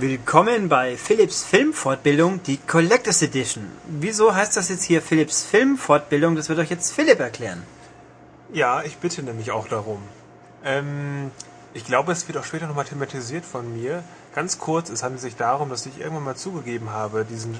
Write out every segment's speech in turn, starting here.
Willkommen bei Philips Filmfortbildung, die Collectors Edition. Wieso heißt das jetzt hier Philips Filmfortbildung? Das wird euch jetzt Philipp erklären. Ja, ich bitte nämlich auch darum. Ähm, ich glaube, es wird auch später nochmal thematisiert von mir. Ganz kurz, es handelt sich darum, dass ich irgendwann mal zugegeben habe, diesen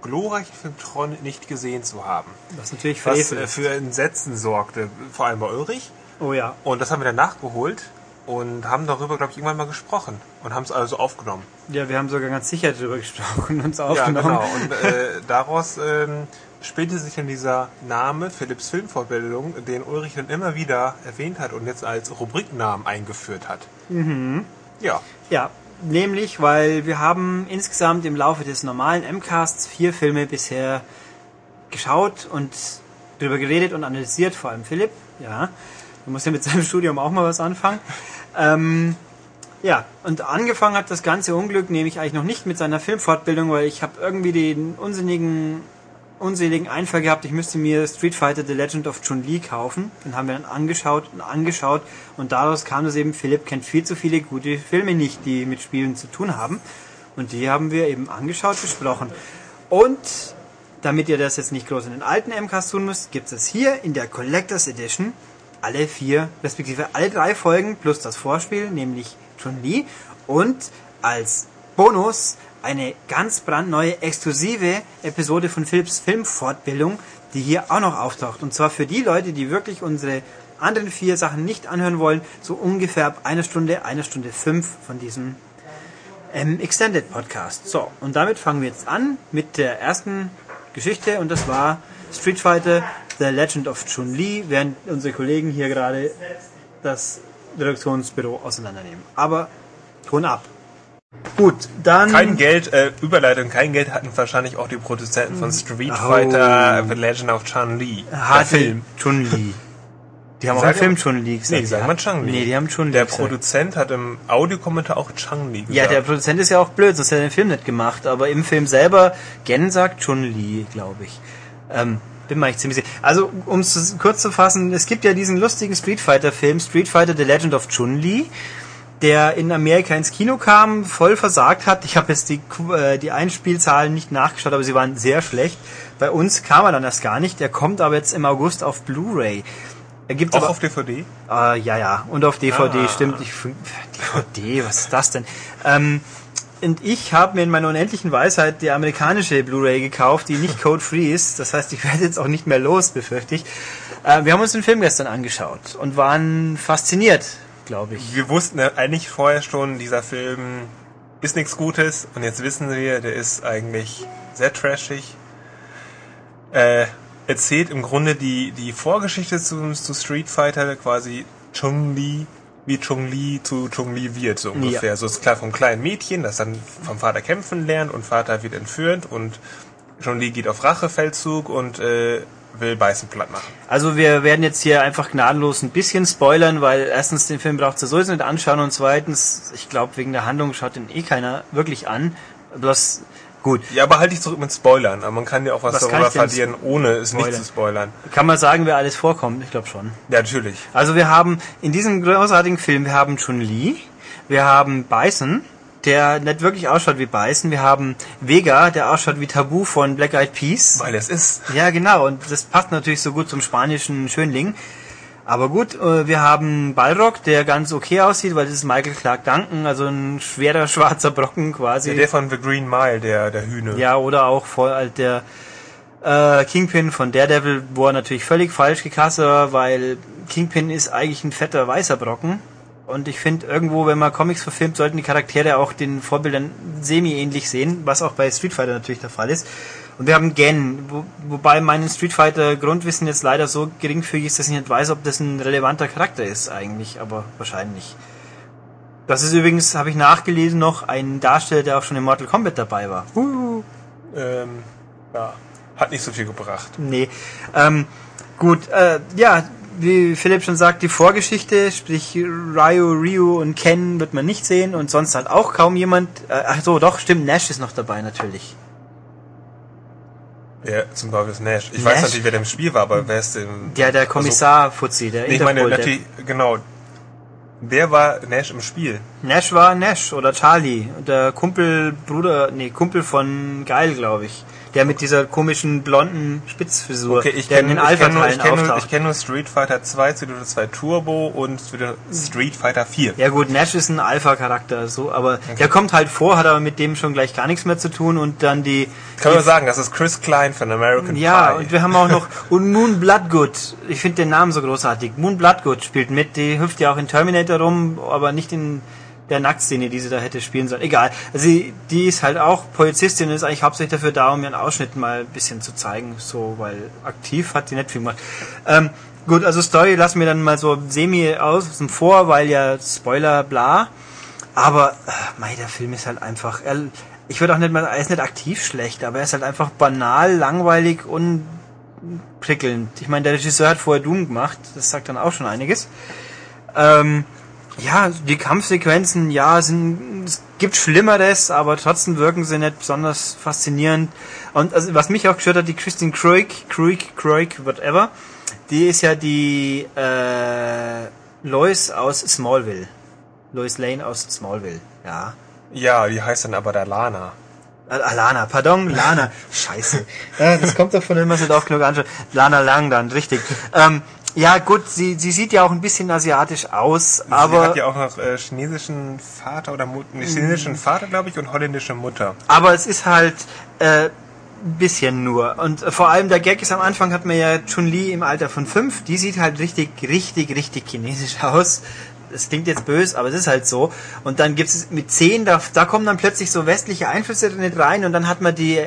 glorreichen Film Tron nicht gesehen zu haben. Was natürlich Was äh, für Entsetzen sorgte, vor allem bei Ulrich. Oh ja. Und das haben wir dann nachgeholt und haben darüber, glaube ich, irgendwann mal gesprochen und haben es also aufgenommen. Ja, wir haben sogar ganz sicher darüber gesprochen und uns Ja, aufgenommen. genau. Und äh, daraus ähm, spielte sich dann dieser Name Philips Filmvorbildung, den Ulrich dann immer wieder erwähnt hat und jetzt als Rubriknamen eingeführt hat. Mhm. Ja. Ja, nämlich, weil wir haben insgesamt im Laufe des normalen M-Casts vier Filme bisher geschaut und darüber geredet und analysiert, vor allem Philipp. Ja, du musst ja mit seinem Studium auch mal was anfangen. Ähm, ja, und angefangen hat das ganze Unglück nämlich eigentlich noch nicht mit seiner Filmfortbildung, weil ich habe irgendwie den unsinnigen, unseligen Einfall gehabt, ich müsste mir Street Fighter The Legend of Chun-Li kaufen. Den haben wir dann angeschaut und angeschaut und daraus kam es eben, Philipp kennt viel zu viele gute Filme nicht, die mit Spielen zu tun haben. Und die haben wir eben angeschaut, besprochen. Und damit ihr das jetzt nicht groß in den alten MCAS tun müsst, gibt es hier in der Collectors Edition alle vier, respektive alle drei Folgen plus das Vorspiel, nämlich Chun-Li und als Bonus eine ganz brandneue, exklusive Episode von Philips Filmfortbildung, die hier auch noch auftaucht. Und zwar für die Leute, die wirklich unsere anderen vier Sachen nicht anhören wollen, so ungefähr ab einer Stunde, einer Stunde fünf von diesem ähm, Extended Podcast. So, und damit fangen wir jetzt an mit der ersten Geschichte und das war Street Fighter The Legend of Chun-Li, während unsere Kollegen hier gerade das Redaktionsbüro auseinandernehmen. Aber Ton ab. Gut, dann. Kein Geld, äh, Überleitung, kein Geld hatten wahrscheinlich auch die Produzenten von Street Oh. Fighter The Legend of Chun-Li. Der Film. Chun-Li. Die haben auch Sagen einen Film Chun-Li gesagt. Nee, die sagen ja. mal Chun-Li. Nee, die haben Chun-Li Der gesagt. Produzent hat im Audiokommentar auch Chun-Li gesagt. Ja, der Produzent ist ja auch blöd, sonst hätte er den Film nicht gemacht. Aber im Film selber, Gen sagt Chun-Li, glaube ich. Ähm, bin echt ziemlich sicher. Also, um es kurz zu fassen, es gibt ja diesen lustigen Street Fighter-Film, Street Fighter The Legend of Chun-Li, der in Amerika ins Kino kam, voll versagt hat. Ich habe jetzt die, äh, die Einspielzahlen nicht nachgeschaut, aber sie waren sehr schlecht. Bei uns kam er dann erst gar nicht. Der kommt aber jetzt im August auf Blu-ray. Er gibt auch aber auf DVD? äh, ja, ja, und auf DVD, Ah. stimmt. Ich, DVD, was ist das denn? Ähm, und ich habe mir in meiner unendlichen Weisheit die amerikanische Blu-ray gekauft, die nicht code-free ist. Das heißt, ich werde jetzt auch nicht mehr los, befürchte ich. Äh, wir haben uns den Film gestern angeschaut und waren fasziniert, glaube ich. Wir wussten eigentlich vorher schon, dieser Film ist nichts Gutes und jetzt wissen wir, der ist eigentlich sehr trashig. Äh, erzählt im Grunde die, die Vorgeschichte zu, zu Street Fighter quasi Chun-Li, wie Chun-Li zu Chun-Li wird, so ungefähr. Ja. So ist klar vom kleinen Mädchen, das dann vom Vater kämpfen lernt und Vater wird entführt und Chun-Li geht auf Rachefeldzug und äh, will Beißen platt machen. Also wir werden jetzt hier einfach gnadenlos ein bisschen spoilern, weil erstens den Film braucht ihr sowieso nicht anschauen und zweitens, ich glaube, wegen der Handlung schaut den eh keiner wirklich an. Bloß, gut, Ja, aber halt dich zurück mit Spoilern. Aber man kann ja auch was, Was darüber verlieren, ohne es nicht spoilern? zu spoilern. kann man sagen, wer alles vorkommt? Ich glaube schon. Ja, natürlich. Also wir haben in diesem großartigen Film, wir haben Chun-Li, wir haben Bison, der nicht wirklich ausschaut wie Bison, wir haben Vega, der ausschaut wie Tabu von Black Eyed Peas. Weil es ist. Ja, genau, und das passt natürlich so gut zum spanischen Schönling. Aber gut, äh, wir haben Balrog, der ganz okay aussieht, weil das ist Michael Clark Duncan, also ein schwerer schwarzer Brocken quasi. Ja, der von The Green Mile, der, der Hühne. Ja, oder auch voll halt der äh, Kingpin von Daredevil, wo er natürlich völlig falsch gecastet war, weil Kingpin ist eigentlich ein fetter weißer Brocken. Und ich finde, irgendwo, wenn man Comics verfilmt, sollten die Charaktere auch den Vorbildern semi-ähnlich sehen, was auch bei Street Fighter natürlich der Fall ist. Und wir haben Gen, wo, wobei mein Street Fighter Grundwissen jetzt leider so geringfügig ist, dass ich nicht weiß, ob das ein relevanter Charakter ist eigentlich, aber wahrscheinlich. Das ist übrigens, habe ich nachgelesen, noch ein Darsteller, der auch schon in Mortal Kombat dabei war. Uh. Ähm, ja. Hat nicht so viel gebracht. Nee. Ähm, gut, äh, ja, wie Philipp schon sagt, die Vorgeschichte, sprich Ryu, Ryu und Ken wird man nicht sehen und sonst halt auch kaum jemand. Äh, ach so, doch, stimmt, Nash ist noch dabei natürlich. Ja, zum Beispiel ist Nash. Ich Nash? weiß natürlich, wer der im Spiel war, aber wer ist denn... Der, der Kommissar Fuzzi, der Also, nee, ich meine, natürlich, genau. Wer war Nash im Spiel? Nash war Nash oder Charlie, der Kumpel, Bruder, nee, Kumpel von Geil, glaube ich. Der mit dieser komischen blonden Spitzfrisur, Okay, ich der in kenne den ich kenn nur, Alpha-Teilen ich kenn nur, ich kenn nur Street Fighter 2, Street Fighter 2 Turbo und Street Fighter 4. Ja gut, Nash ist ein Alpha-Charakter, so, aber der kommt halt vor, hat aber mit dem schon gleich gar nichts mehr zu tun und dann die... Kann man sagen, das ist Chris Klein von American Ja, Pie. und wir haben auch noch, und Moon Bloodgood, ich finde den Namen so großartig, Moon Bloodgood spielt mit, die hüpft ja auch in Terminator rum, aber nicht in der Nacktszene, die sie da hätte spielen sollen. Egal. Also sie, die ist halt auch Polizistin ist eigentlich hauptsächlich dafür da, um ihren Ausschnitt mal ein bisschen zu zeigen, so, weil aktiv hat sie nicht viel gemacht. Ähm, gut, also Story lassen wir dann mal so semi außen vor, weil ja Spoiler, bla. Aber, äh, mei, der Film ist halt einfach, er, ich würde auch nicht mal, er ist nicht aktiv schlecht, aber er ist halt einfach banal, langweilig und prickelnd. Ich meine, der Regisseur hat vorher Doom gemacht, das sagt dann auch schon einiges. Ähm, ja, die Kampfsequenzen, ja, sind, es gibt Schlimmeres, aber trotzdem wirken sie nicht besonders faszinierend. Und also, was mich auch gestört hat, die Christine Craig, Craig, Craig, whatever, die ist ja die äh, Lois aus Smallville. Lois Lane aus Smallville, ja. Ja, die heißt dann aber der Lana. Äh, Alana, pardon, Lana. Scheiße. Ja, das kommt doch von dem, was du da auch genug anschaut. Lana Lang dann, richtig. Ähm, ja, gut, sie, sie sieht ja auch ein bisschen asiatisch aus, sie aber, hat ja auch noch äh, chinesischen Vater oder Mutter, nee, chinesischen Vater, glaube ich, und holländische Mutter. aber es ist halt äh, ein bisschen nur. Und äh, vor allem der Gag ist am Anfang hat man ja Chun-Li im Alter von fünf, die sieht halt richtig, richtig, richtig chinesisch aus. Das klingt jetzt böse, aber es ist halt so. Und dann gibt es mit zehn, da, da kommen dann plötzlich so westliche Einflüsse nicht rein und dann hat man die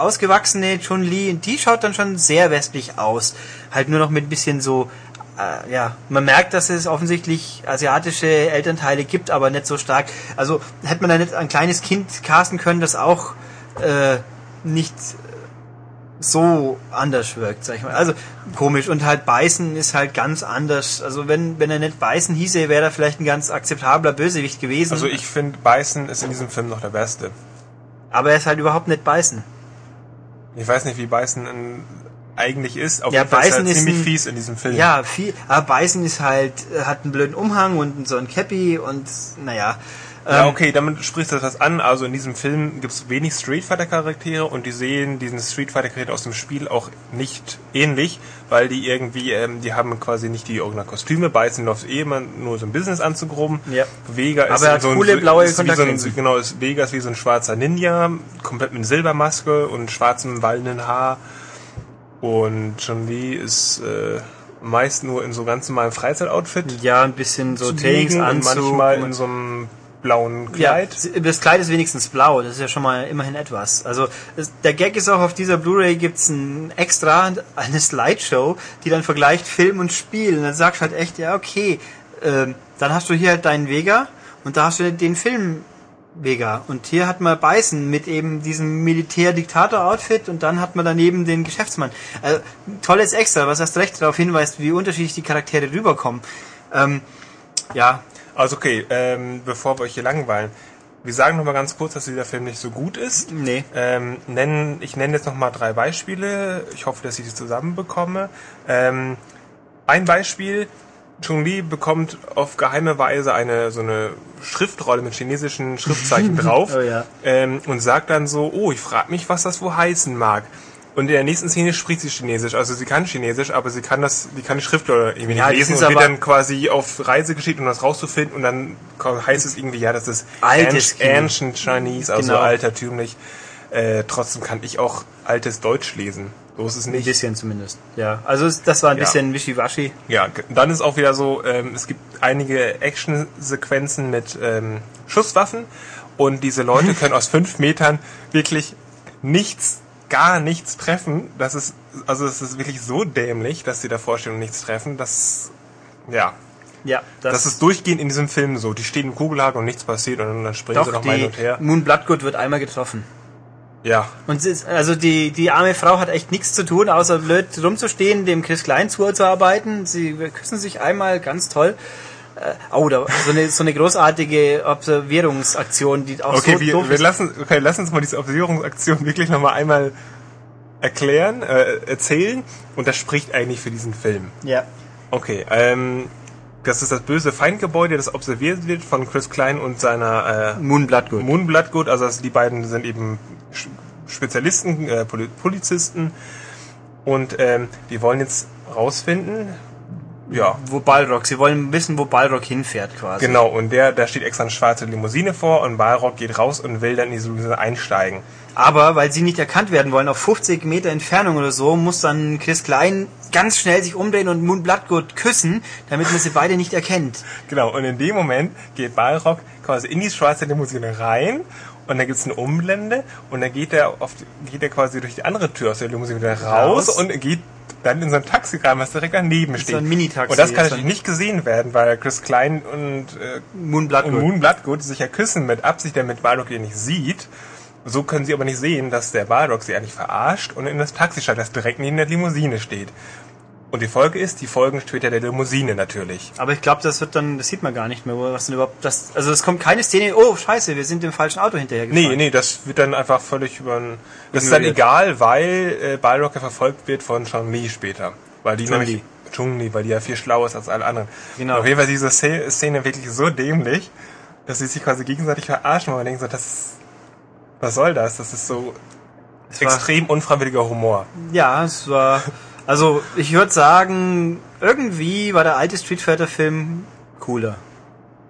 ausgewachsene Chun-Li und die schaut dann schon sehr westlich aus. Halt nur noch mit ein bisschen so, äh, ja, man merkt, dass es offensichtlich asiatische Elternteile gibt, aber nicht so stark. Also hätte man da nicht ein kleines Kind casten können, das auch äh, nicht so anders wirkt, sag ich mal. Also komisch und halt beißen ist halt ganz anders. Also wenn wenn er nicht beißen hieße, wäre er vielleicht ein ganz akzeptabler Bösewicht gewesen. Also ich finde, Beißen ist in diesem Film noch der Beste. aber er ist halt überhaupt nicht beißen. Ich weiß nicht, wie Beißen in, eigentlich ist. Auf Ja, jeden Fall ist Beißen ist ziemlich ein- fies in diesem Film. Ja, viel. Aber beißen ist halt äh, hat einen blöden Umhang und so ein Cappy und naja. Ja, ähm, okay, damit sprichst du das an. Also in diesem Film gibt es wenig Street Fighter Charaktere und die sehen diesen Street Fighter Charakter aus dem Spiel auch nicht ähnlich, weil die irgendwie, ähm, die haben quasi nicht die original Kostüme. Beißen läuft eh immer nur so ein Business-Anzug rum. Ja. Vega ist Aber er so ein, coole blaue ist wie so ein, genau, ist, Vega ist wie so ein schwarzer Ninja, komplett mit Silbermaske und schwarzem wallenden Haar. Und Chun-Li ist äh, meist nur in so ganz normalem Freizeitoutfit. Ja, ein bisschen so liegen und manchmal in so einem blauen Ja, Kleid. das Kleid ist wenigstens blau, das ist ja schon mal immerhin etwas. Also es, der Gag ist auch, auf dieser Blu-ray gibt's ein extra, eine Slideshow, die dann vergleicht Film und Spiel. Und dann sagst du halt echt, ja okay, ähm, dann hast du hier halt deinen Vega und da hast du den Film Vega. Und hier hat man Beißen mit eben diesem Militär-Diktator-Outfit und dann hat man daneben den Geschäftsmann. Also, tolles Extra, was erst recht darauf hinweist, wie unterschiedlich die Charaktere rüberkommen. Ähm, ja, Also okay, ähm, bevor wir euch hier langweilen, wir sagen noch mal ganz kurz, dass dieser Film nicht so gut ist. nee. Ähm, nennen, ich nenne jetzt noch mal drei Beispiele. Ich hoffe, dass ich die zusammenbekomme. Ähm, ein Beispiel. Chun-Li bekommt auf geheime Weise eine so eine Schriftrolle mit chinesischen Schriftzeichen drauf Oh ja. ähm, und sagt dann so, oh, ich frage mich, was das wohl heißen mag. Und in der nächsten Szene spricht sie Chinesisch. Also sie kann Chinesisch, aber sie kann das, die kann die Schriftrolle irgendwie Ja, nicht lesen und wird dann quasi auf Reise geschickt, um das rauszufinden. Und dann heißt es irgendwie, ja, das ist Altes Anci- Ancient Chinese, also Genau. altertümlich. Äh, trotzdem kann ich auch altes Deutsch lesen. So ist es Ein nicht. bisschen zumindest. Ja, also das war ein Ja. bisschen wischiwaschi. Ja, dann ist auch wieder so, ähm, es gibt einige Action-Sequenzen mit ähm, Schusswaffen und diese Leute können aus fünf Metern wirklich nichts, gar nichts treffen. Das ist, also es ist wirklich so dämlich, dass sie davor stehen und nichts treffen. Das, ja, Ja, das, ist durchgehend in diesem Film so. Die stehen im Kugellager und nichts passiert und dann springen sie doch noch mal hin und her. Moon Bloodgood wird einmal getroffen. Ja, Und sie ist, also die die arme Frau hat echt nichts zu tun, außer blöd rumzustehen, dem Chris Klein zuzuarbeiten. Sie küssen sich einmal ganz toll. Äh, oh, da, so eine so eine großartige Observierungsaktion, die auch Okay, so wir, wir lassen, okay, lass uns mal diese Observierungsaktion wirklich nochmal einmal erklären, äh, erzählen. Und das spricht eigentlich für diesen Film. Ja. Okay, ähm, das ist das böse Feindgebäude, das observiert wird von Chris Klein und seiner äh, Moon Bloodgood. Moon Bloodgood. Also das, die beiden sind eben Spezialisten, äh, Poli- Polizisten. Und ähm, die wollen jetzt rausfinden, ja, Wo Balrog, sie wollen wissen, wo Balrog hinfährt quasi. genau. Und der, da steht extra eine schwarze Limousine vor und Balrog geht raus und will dann in diese Limousine einsteigen. Aber weil sie nicht erkannt werden wollen, auf 50 Meter Entfernung oder so, muss dann Chris Klein ganz schnell sich umdrehen und Moon Bloodgood küssen, damit man sie beide nicht erkennt. Genau, und in dem Moment geht Balrog quasi in die schwarze Limousine rein und dann gibt's eine Umblende und dann geht er auf geht er quasi durch die andere Tür aus der Limousine wieder raus, Raus. und geht dann in so ein Taxi rein, was direkt daneben steht. so ein Mini-Taxi Und das kann natürlich nicht gesehen werden, weil Chris Klein und, äh, Moon und Bloodgood. Moon Bloodgood sich ja küssen mit Absicht, damit Balrog ihn nicht sieht. So können sie aber nicht sehen, dass der Balrog sie eigentlich verarscht und in das Taxi steigt, das direkt neben der Limousine steht. Und die Folge ist, die folgen später der Limousine natürlich. Aber ich glaube, das wird dann, das sieht man gar nicht mehr, wo- was denn überhaupt, das, also es kommt keine Szene, oh scheiße, wir sind dem falschen Auto hinterhergefahren. Nee, nee, das wird dann einfach völlig über Das ist dann egal, weil äh, Balrog ja verfolgt wird von Chun Li später. Weil die Chun-Li. nämlich Chun Li, weil die ja viel schlauer ist als alle anderen. Genau. Und auf jeden Fall ist diese Szene, wirklich so dämlich, dass sie sich quasi gegenseitig verarschen, weil man denkt so, das ist, was soll das? Das ist so war- extrem unfreiwilliger Humor. Ja, es war, also ich würde sagen, irgendwie war der alte Street Fighter Film cooler.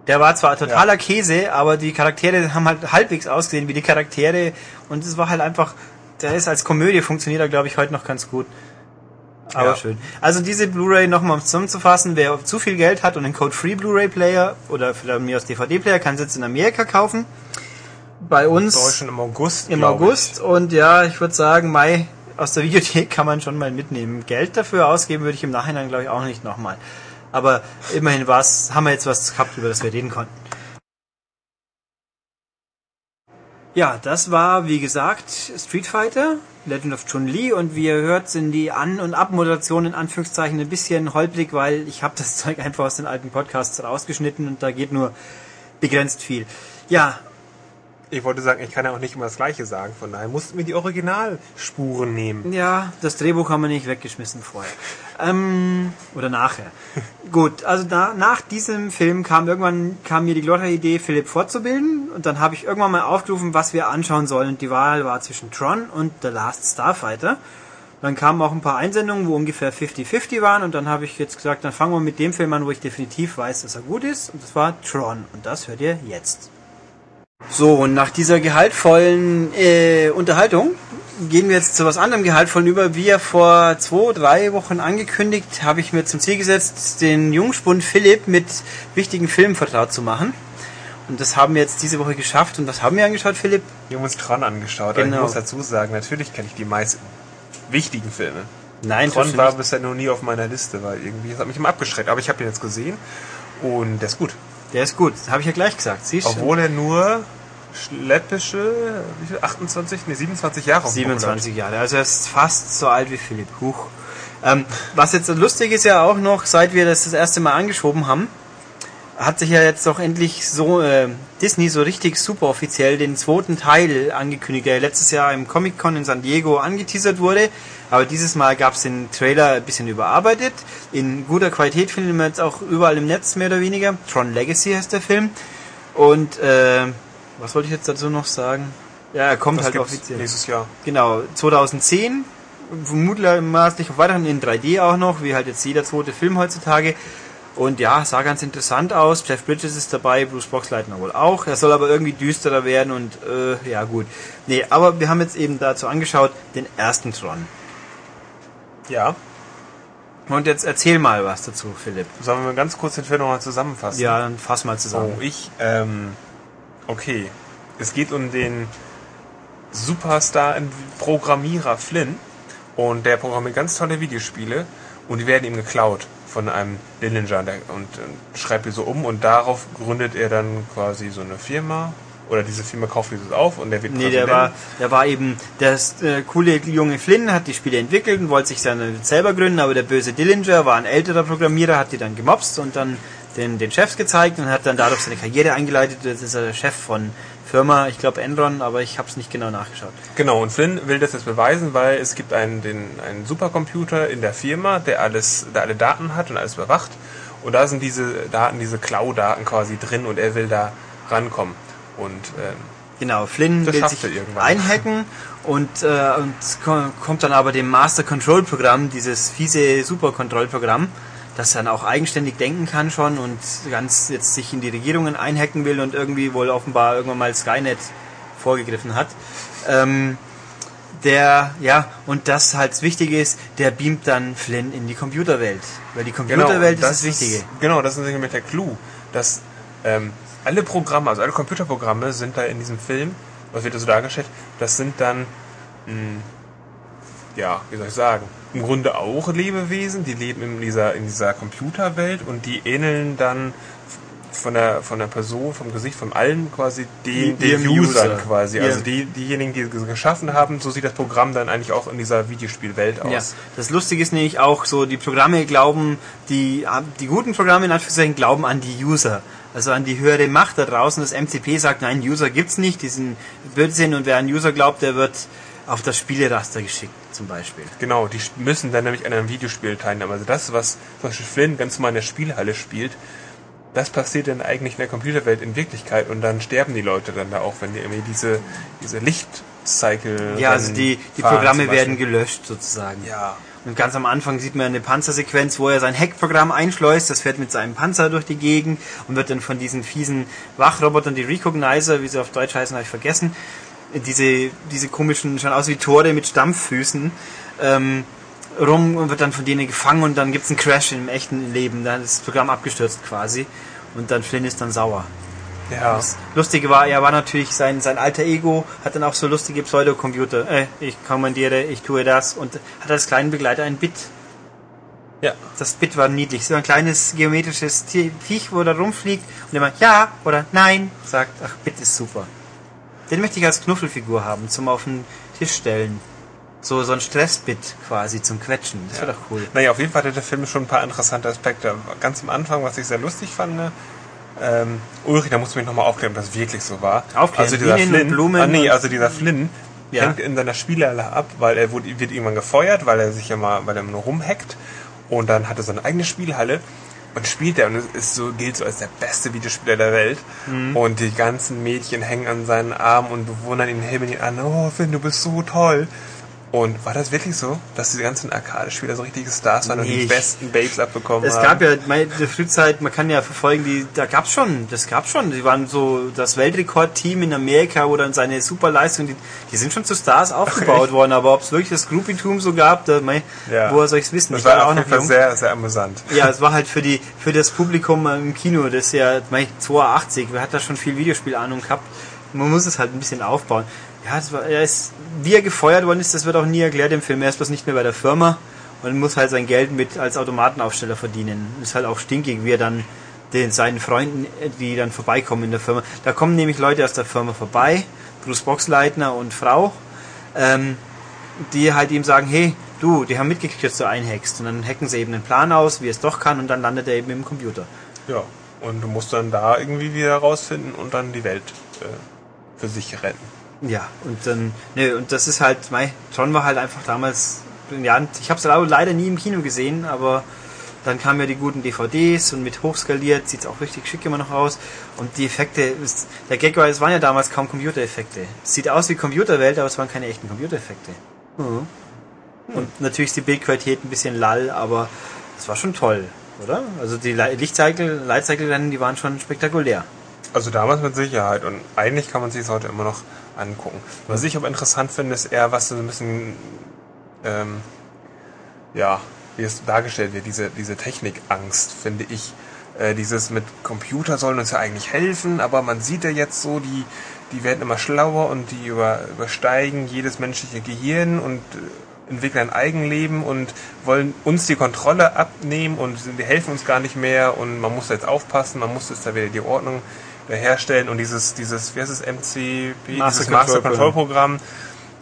Der war zwar totaler Käse, aber die Charaktere haben halt halbwegs ausgesehen wie die Charaktere und es war halt einfach, der ist als Komödie funktioniert er glaube ich heute noch ganz gut. Aber Ja. schön. Also diese Blu-ray nochmal um zusammenzufassen, wer zu viel Geld hat und einen Code-Free Blu-ray-Player oder von mir aus DVD-Player, kann es jetzt in Amerika kaufen. Bei uns Deutschland im August. im August Ich. und ja, ich würde sagen, Mai aus der Videothek kann man schon mal mitnehmen. Geld dafür ausgeben würde ich im Nachhinein glaube ich auch nicht nochmal. Aber immerhin war's, haben wir jetzt was gehabt, über das wir reden konnten. Ja, das war, wie gesagt, Street Fighter, Legend of Chun-Li und wie ihr hört, sind die An- und Abmoderationen in Anführungszeichen ein bisschen holprig, weil ich habe das Zeug einfach aus den alten Podcasts rausgeschnitten und da geht nur begrenzt viel. Ja, Ich wollte sagen, ich kann ja auch nicht immer das Gleiche sagen, von daher mussten wir die Originalspuren nehmen. Ja, das Drehbuch haben wir nicht weggeschmissen vorher. Ähm, oder nachher. Gut, also da, nach diesem Film kam irgendwann kam mir die glorreiche Idee, Philipp fortzubilden. Und dann habe ich irgendwann mal aufgerufen, was wir anschauen sollen. Und die Wahl war zwischen Tron und The Last Starfighter. Dann kamen auch ein paar Einsendungen, wo ungefähr 50-50 waren. Und dann habe ich jetzt gesagt, dann fangen wir mit dem Film an, wo ich definitiv weiß, dass er gut ist. Und das war Tron. Und das hört ihr jetzt. So, und nach dieser gehaltvollen äh, Unterhaltung gehen wir jetzt zu was anderem gehaltvollen über. Wie ja vor zwei, drei Wochen angekündigt, habe ich mir zum Ziel gesetzt, den Jungspund Philipp mit wichtigen Filmen vertraut zu machen. Und das haben wir jetzt diese Woche geschafft. Und was haben wir angeschaut, Philipp? Wir haben uns Tron angeschaut. Aber Genau. ich muss dazu sagen, natürlich kenne ich die meisten wichtigen Filme. Nein, Tron war nicht. bisher noch nie auf meiner Liste, weil irgendwie, das hat mich immer abgeschreckt. Aber ich habe den jetzt gesehen und der ist gut. Der ist gut, habe ich ja gleich gesagt. Siehst? Obwohl er nur schleppische, wie viel, 28, nee, 27 Jahre auf dem Buckel hat. 27 Jahre, also er ist fast so alt wie Philipp. Huch. Ähm, was jetzt lustig ist ja auch noch, seit wir das das erste Mal angeschoben haben, hat sich ja jetzt doch endlich so äh, Disney so richtig super offiziell den zweiten Teil angekündigt, der letztes Jahr im Comic Con in San Diego angeteasert wurde. Aber dieses Mal gab es den Trailer ein bisschen überarbeitet. In guter Qualität finden wir jetzt auch überall im Netz mehr oder weniger. Tron Legacy heißt der Film. Und äh, was wollte ich jetzt dazu noch sagen? Ja, er kommt Das halt offiziell. nächstes Jahr. Genau, 2010, vermutlich auf weiteren in 3D auch noch, wie halt jetzt jeder zweite Film heutzutage. Und ja, sah ganz interessant aus. Jeff Bridges ist dabei, Bruce Boxleitner wohl auch. Er soll aber irgendwie düsterer werden und äh, ja gut. Nee, aber wir haben jetzt eben dazu angeschaut, den ersten Tron. Ja. Und jetzt erzähl mal was dazu, Philipp. Sollen wir ganz kurz den Film nochmal zusammenfassen? Ja, dann fass mal zusammen. Oh, ich, ähm, okay. Es geht um den Superstar-Programmierer Flynn und der programmiert ganz tolle Videospiele und die werden ihm geklaut von einem Dillinger der, und, schreibt die so um und darauf gründet er dann quasi so eine Firma oder diese Firma kauft dieses auf und der wird Nee, der Präsident. war, der war eben, der äh, coole junge Flynn hat die Spiele entwickelt und wollte sich dann selber gründen, aber der böse Dillinger war ein älterer Programmierer, hat die dann gemobst und dann den, den Chefs gezeigt und hat dann dadurch seine Karriere eingeleitet. Jetzt ist er der Chef von Firma, ich glaube Enron, aber ich habe es nicht genau nachgeschaut. Genau, und Flynn will das jetzt beweisen, weil es gibt einen, den, einen Supercomputer in der Firma, der alles, der alle Daten hat und alles überwacht. Und da sind diese Daten, diese Cloud-Daten quasi drin und er will da rankommen. Und ähm, Genau, Flynn will sich einhacken und, äh, und ko- kommt dann aber dem Master Control Programm, dieses fiese Super Control Programm, das dann auch eigenständig denken kann schon und ganz jetzt sich in die Regierungen einhacken will und irgendwie wohl offenbar irgendwann mal Skynet vorgegriffen hat. Ähm, der, ja, und das halt das Wichtige ist, der beamt dann Flynn in die Computerwelt. Weil die Computerwelt ist das Wichtige. genau, das ist nämlich der Clou, dass ähm, alle Programme, also alle Computerprogramme sind da in diesem Film, was wird da so dargestellt, das sind dann, mh, ja, wie soll ich sagen, im Grunde auch Lebewesen, die leben in dieser, in dieser Computerwelt und die ähneln dann von der, von der Person, vom Gesicht, von allen quasi den, Die- den Usern User. quasi. Ihrem- Also die, diejenigen, die es geschaffen haben, so sieht das Programm dann eigentlich auch in dieser Videospielwelt aus. Ja, das Lustige ist nämlich auch so, die Programme glauben, die, die guten Programme in Anführungszeichen glauben an die User. Also an die höhere Macht da draußen. Das MCP sagt, nein, User gibt's nicht, diesen Blödsinn und wer an User glaubt, der wird auf das Spieleraster geschickt, zum Beispiel. Genau, die müssen dann nämlich an einem Videospiel teilnehmen. Also das, was zum Beispiel Flynn ganz normal in der Spielhalle spielt, das passiert dann eigentlich in der Computerwelt in Wirklichkeit und dann sterben die Leute dann da auch, wenn die irgendwie diese, diese Lichtcycle. Ja, also die, die fahren Programme werden gelöscht sozusagen. Ja. Und ganz am Anfang sieht man eine Panzersequenz, wo er sein Hackprogramm einschleust. Das fährt mit seinem Panzer durch die Gegend und wird dann von diesen fiesen Wachrobotern, die Recognizer, wie sie auf Deutsch heißen, habe ich vergessen, diese, diese komischen, schauen aus wie Tore mit Stampffüßen, ähm, rum und wird dann von denen gefangen und dann gibt's einen Crash im echten Leben. Dann ist das Programm abgestürzt quasi und dann Flynn ist dann sauer. Ja. Das Lustige war, er war natürlich sein, sein alter Ego, hat dann auch so lustige Pseudocomputer. Äh, ich kommandiere, ich tue das und hat als kleinen Begleiter ein Bit. Ja. Das Bit war niedlich. So ein kleines geometrisches Viech, wo da rumfliegt und immer ja oder nein sagt. Ach, Bit ist super. Den möchte ich als Knuffelfigur haben, zum auf den Tisch stellen. So, so ein Stressbit quasi zum Quetschen. Das wäre doch cool. Naja, auf jeden Fall hatte der Film schon ein paar interessante Aspekte. Ganz am Anfang, was ich sehr lustig fand, ne, ähm, Ulrich, da musst du mich nochmal aufklären, ob das wirklich so war. Aufklären, Also dieser und Flynn, Blumen ah, nee, also dieser Flynn Ja. hängt in seiner Spielhalle ab, weil er wurde, wird irgendwann gefeuert, weil er sich immer, weil er immer nur rumhackt und dann hat er seine eigene Spielhalle und spielt er und es ist so, gilt so als der beste Videospieler der Welt Mhm. und die ganzen Mädchen hängen an seinen Arm und bewundern ihn, himmeln ihn an, oh Finn, du bist so toll. Und war das wirklich so, dass diese ganzen Arcade-Spieler so richtige Stars waren und die besten Babes abbekommen Es haben? gab ja meine, in der Frühzeit, man kann ja verfolgen, die, da gab's schon, das gab's schon. Die waren so das Weltrekordteam in Amerika, wo dann seine Superleistung, die, die sind schon zu Stars aufgebaut worden, aber ob es wirklich das Groupietum so gab, da, mei, Ja. woher soll ich's wissen? Das Ich war war auch noch jung. sehr, sehr amüsant. Ja, es war halt für die für das Publikum im Kino, das ist ja mei, 82, wer hat da schon viel Videospielahnung gehabt? Man muss es halt ein bisschen aufbauen. Ja, es war, er ist, wie er gefeuert worden ist, das wird auch nie erklärt im Film. Er ist bloß nicht mehr bei der Firma und muss halt sein Geld mit als Automatenaufsteller verdienen. Ist halt auch stinkig, wie er dann den seinen Freunden, die dann vorbeikommen in der Firma. Da kommen nämlich Leute aus der Firma vorbei, Bruce Boxleitner und Frau, ähm, die halt ihm sagen, hey, du, die haben mitgekriegt, dass du einhackst. Und dann hacken sie eben einen Plan aus, wie es doch kann, und dann landet er eben im Computer. Ja. Und du musst dann da irgendwie wieder rausfinden und dann die Welt äh, für sich retten. Ja, und dann, ne, und das ist halt, mei, John war halt einfach damals brillant. Ich habe es leider nie im Kino gesehen, aber dann kamen ja die guten DVDs und mit hochskaliert sieht's auch richtig schick immer noch aus. Und die Effekte, der Gag war, es waren ja damals kaum Computereffekte. Es sieht aus wie Computerwelt, aber es waren keine echten Computereffekte. Mhm. Und natürlich ist die Bildqualität ein bisschen lall, aber es war schon toll, oder? Also die Le- Lichtcycle, Lightcycle-Rennen, die waren schon spektakulär. Also damals mit Sicherheit und eigentlich kann man sich es heute immer noch angucken. Was ich aber interessant finde, ist eher, was so ein bisschen, ähm, ja, wie es dargestellt wird, diese, diese Technikangst, finde ich. Äh, dieses mit Computer sollen uns ja eigentlich helfen, aber man sieht ja jetzt so, die, die werden immer schlauer und die über, übersteigen jedes menschliche Gehirn und äh, entwickeln ein Eigenleben und wollen uns die Kontrolle abnehmen und die helfen uns gar nicht mehr und man muss jetzt aufpassen, man muss jetzt da wieder die Ordnung herstellen und dieses, dieses, wie heißt es, MCP, Master dieses Master Control Programm,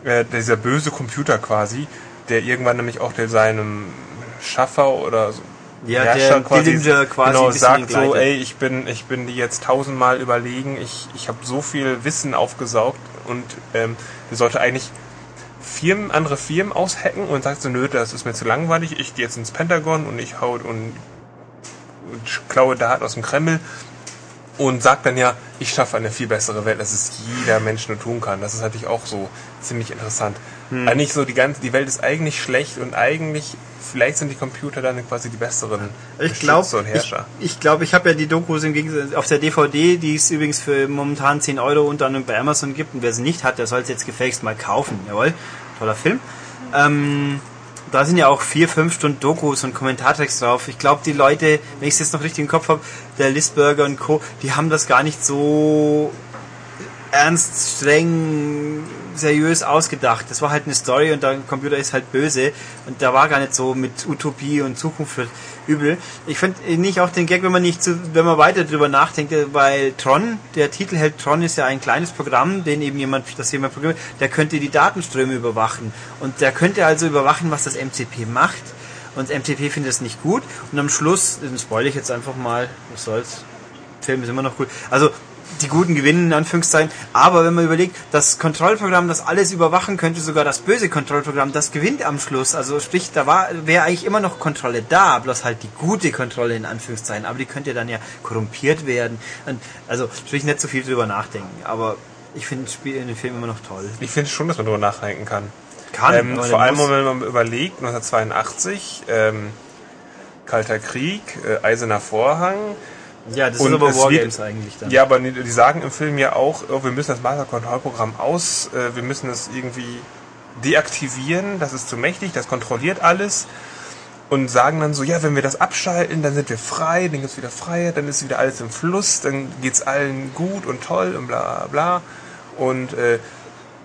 äh, dieser böse Computer quasi, der irgendwann nämlich auch der seinem Schaffer oder so Ja, Herrscher der Dillinger quasi genau, sagt so, ey, ich bin, ich bin die jetzt tausendmal überlegen, ich, ich habe so viel Wissen aufgesaugt und ähm, der sollte eigentlich Firmen, andere Firmen aushacken und sagt so, nö, das ist mir zu langweilig, ich gehe jetzt ins Pentagon und ich hau und klaue Daten aus dem Kreml und sagt dann ja, ich schaffe eine viel bessere Welt, als es jeder Mensch nur tun kann. Das ist natürlich auch so ziemlich interessant. Hm. Eigentlich so die ganze, die Welt ist eigentlich schlecht und eigentlich vielleicht sind die Computer dann quasi die besseren ich glaub, und Herrscher. Ich, ich glaube, ich habe ja die Dokus im Gegensatz auf der DVD, die es übrigens für momentan 10 Euro unter anderem bei Amazon gibt. Und wer sie nicht hat, der soll es jetzt gefälligst mal kaufen. Jawohl, toller Film. Ähm, da sind ja auch vier, fünf Stunden Dokus und Kommentartext drauf. Ich glaube, die Leute, wenn ich es jetzt noch richtig im Kopf habe, der Listburger und Co., die haben das gar nicht so ernst, streng, seriös ausgedacht. Das war halt eine Story und der Computer ist halt böse und da war gar nicht so mit Utopie und Zukunft wird übel. Ich finde nicht auch den Gag, wenn man nicht zu, wenn man weiter drüber nachdenkt, weil Tron, der Titel hält Tron ist ja ein kleines Programm, den eben jemand, das jemand programmiert, der könnte die Datenströme überwachen und der könnte also überwachen, was das MCP macht und MCP findet es nicht gut und am Schluss, den spoil ich jetzt einfach mal, was soll's, Film ist immer noch gut. Also die Guten gewinnen, in Anführungszeichen. Aber wenn man überlegt, das Kontrollprogramm, das alles überwachen könnte, sogar das böse Kontrollprogramm, das gewinnt am Schluss. Also sprich, da war, wäre eigentlich immer noch Kontrolle da, bloß halt die gute Kontrolle in Anführungszeichen. Aber die könnte dann ja korrumpiert werden. Und, also sprich, nicht so viel drüber nachdenken. Aber ich finde das Spiel in dem Film immer noch toll. Ich finde schon, dass man drüber nachdenken kann. Kann. Ähm, vor allem, wenn man überlegt, 1982, ähm, Kalter Krieg, äh, Eiserner Vorhang, ja, das und ist aber Wargames eigentlich dann. Ja, aber die sagen im Film ja auch, oh, wir müssen das Master-Kontrollprogramm aus, äh, wir müssen es irgendwie deaktivieren, das ist zu mächtig, das kontrolliert alles. Und sagen dann so, ja, wenn wir das abschalten, dann sind wir frei, dann gibt's wieder Freiheit, dann ist wieder alles im Fluss, dann geht's allen gut und toll und bla bla. Und äh,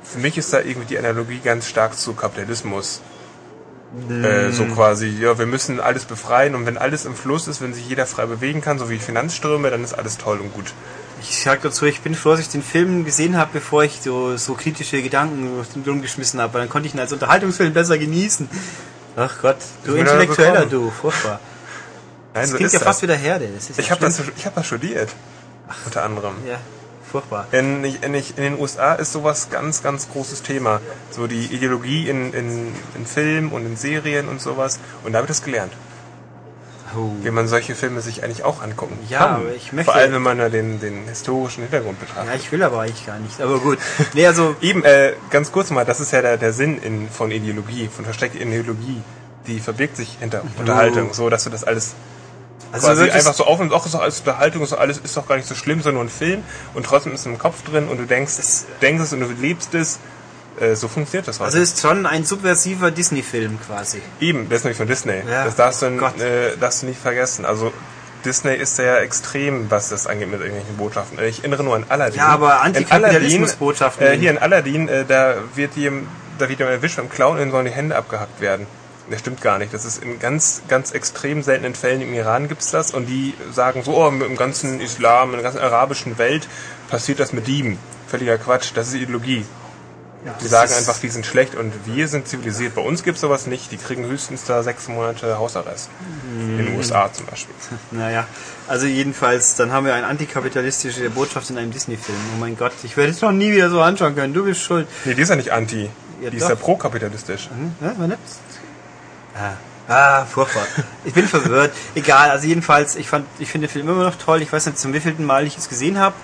für mich ist da irgendwie die Analogie ganz stark zu Kapitalismus. Äh, so quasi, ja, wir müssen alles befreien und wenn alles im Fluss ist, wenn sich jeder frei bewegen kann, so wie Finanzströme, dann ist alles toll und gut. Ich sag dazu, ich bin froh, dass ich den Film gesehen habe, bevor ich so, so kritische Gedanken rumgeschmissen habe, dann konnte ich ihn als Unterhaltungsfilm besser genießen. Ach Gott, du Intellektueller, du, furchtbar. Nein, das so klingt ja das. fast wieder Herde. ich habe das, hab das studiert. Ach, unter anderem. Ja, furchtbar. In, in, in, den USA ist sowas ganz, ganz großes Thema. So die Ideologie in, in, in Filmen und in Serien und sowas. Und da ich das gelernt. Oh. Wie man solche Filme sich eigentlich auch angucken ja, kann. Aber ich möchte Vor allem, wenn man da den, den historischen Hintergrund betrachtet. Ja, ich will aber eigentlich gar nicht. Aber gut. Nee, also Eben, äh, ganz kurz mal, das ist ja der, der Sinn in, von Ideologie, von versteckter Ideologie. Die verbirgt sich hinter oh. Unterhaltung, so dass du das alles also quasi einfach so auf und auch so als Unterhaltung so alles ist doch gar nicht so schlimm, sondern ein Film und trotzdem ist es im Kopf drin und du denkst, es, denkst es und du lebst es. Äh, so funktioniert das heute. Also ist schon ein subversiver Disney-Film quasi. Eben, das ist nämlich von Disney. Ja. Das darfst du, äh, darfst du nicht vergessen. Also Disney ist sehr extrem, was das angeht mit irgendwelchen Botschaften. Ich erinnere nur an Aladdin. Ja, aber Antikapitalismus-Botschaften. Äh, hier in Aladdin, äh, da wird jemand, da wird jemand erwischt beim Clown und sollen die Hände abgehackt werden. Das stimmt gar nicht. Das ist in ganz, ganz extrem seltenen Fällen im Iran gibt's das und die sagen so, oh, im ganzen Islam, in der ganzen arabischen Welt passiert das mit Dieben. Völliger Quatsch, das ist Ideologie. Ja, die sagen einfach, die sind schlecht und wir sind zivilisiert. Bei uns gibt's sowas nicht. Die kriegen höchstens da sechs Monate Hausarrest. Mhm. In den USA zum Beispiel. Naja, also jedenfalls, dann haben wir eine antikapitalistische Botschaft in einem Disney-Film. Oh mein Gott, ich werde es noch nie wieder so anschauen können. Du bist schuld. Nee, die ist ja nicht anti. Ja, die doch. ist ja pro-kapitalistisch. Mhm. Ja, man Ah. Ah, furchtbar. Ich bin verwirrt. Egal, also jedenfalls, ich fand, ich finde den Film immer noch toll. Ich weiß nicht, zum wievielten Mal ich es gesehen habe.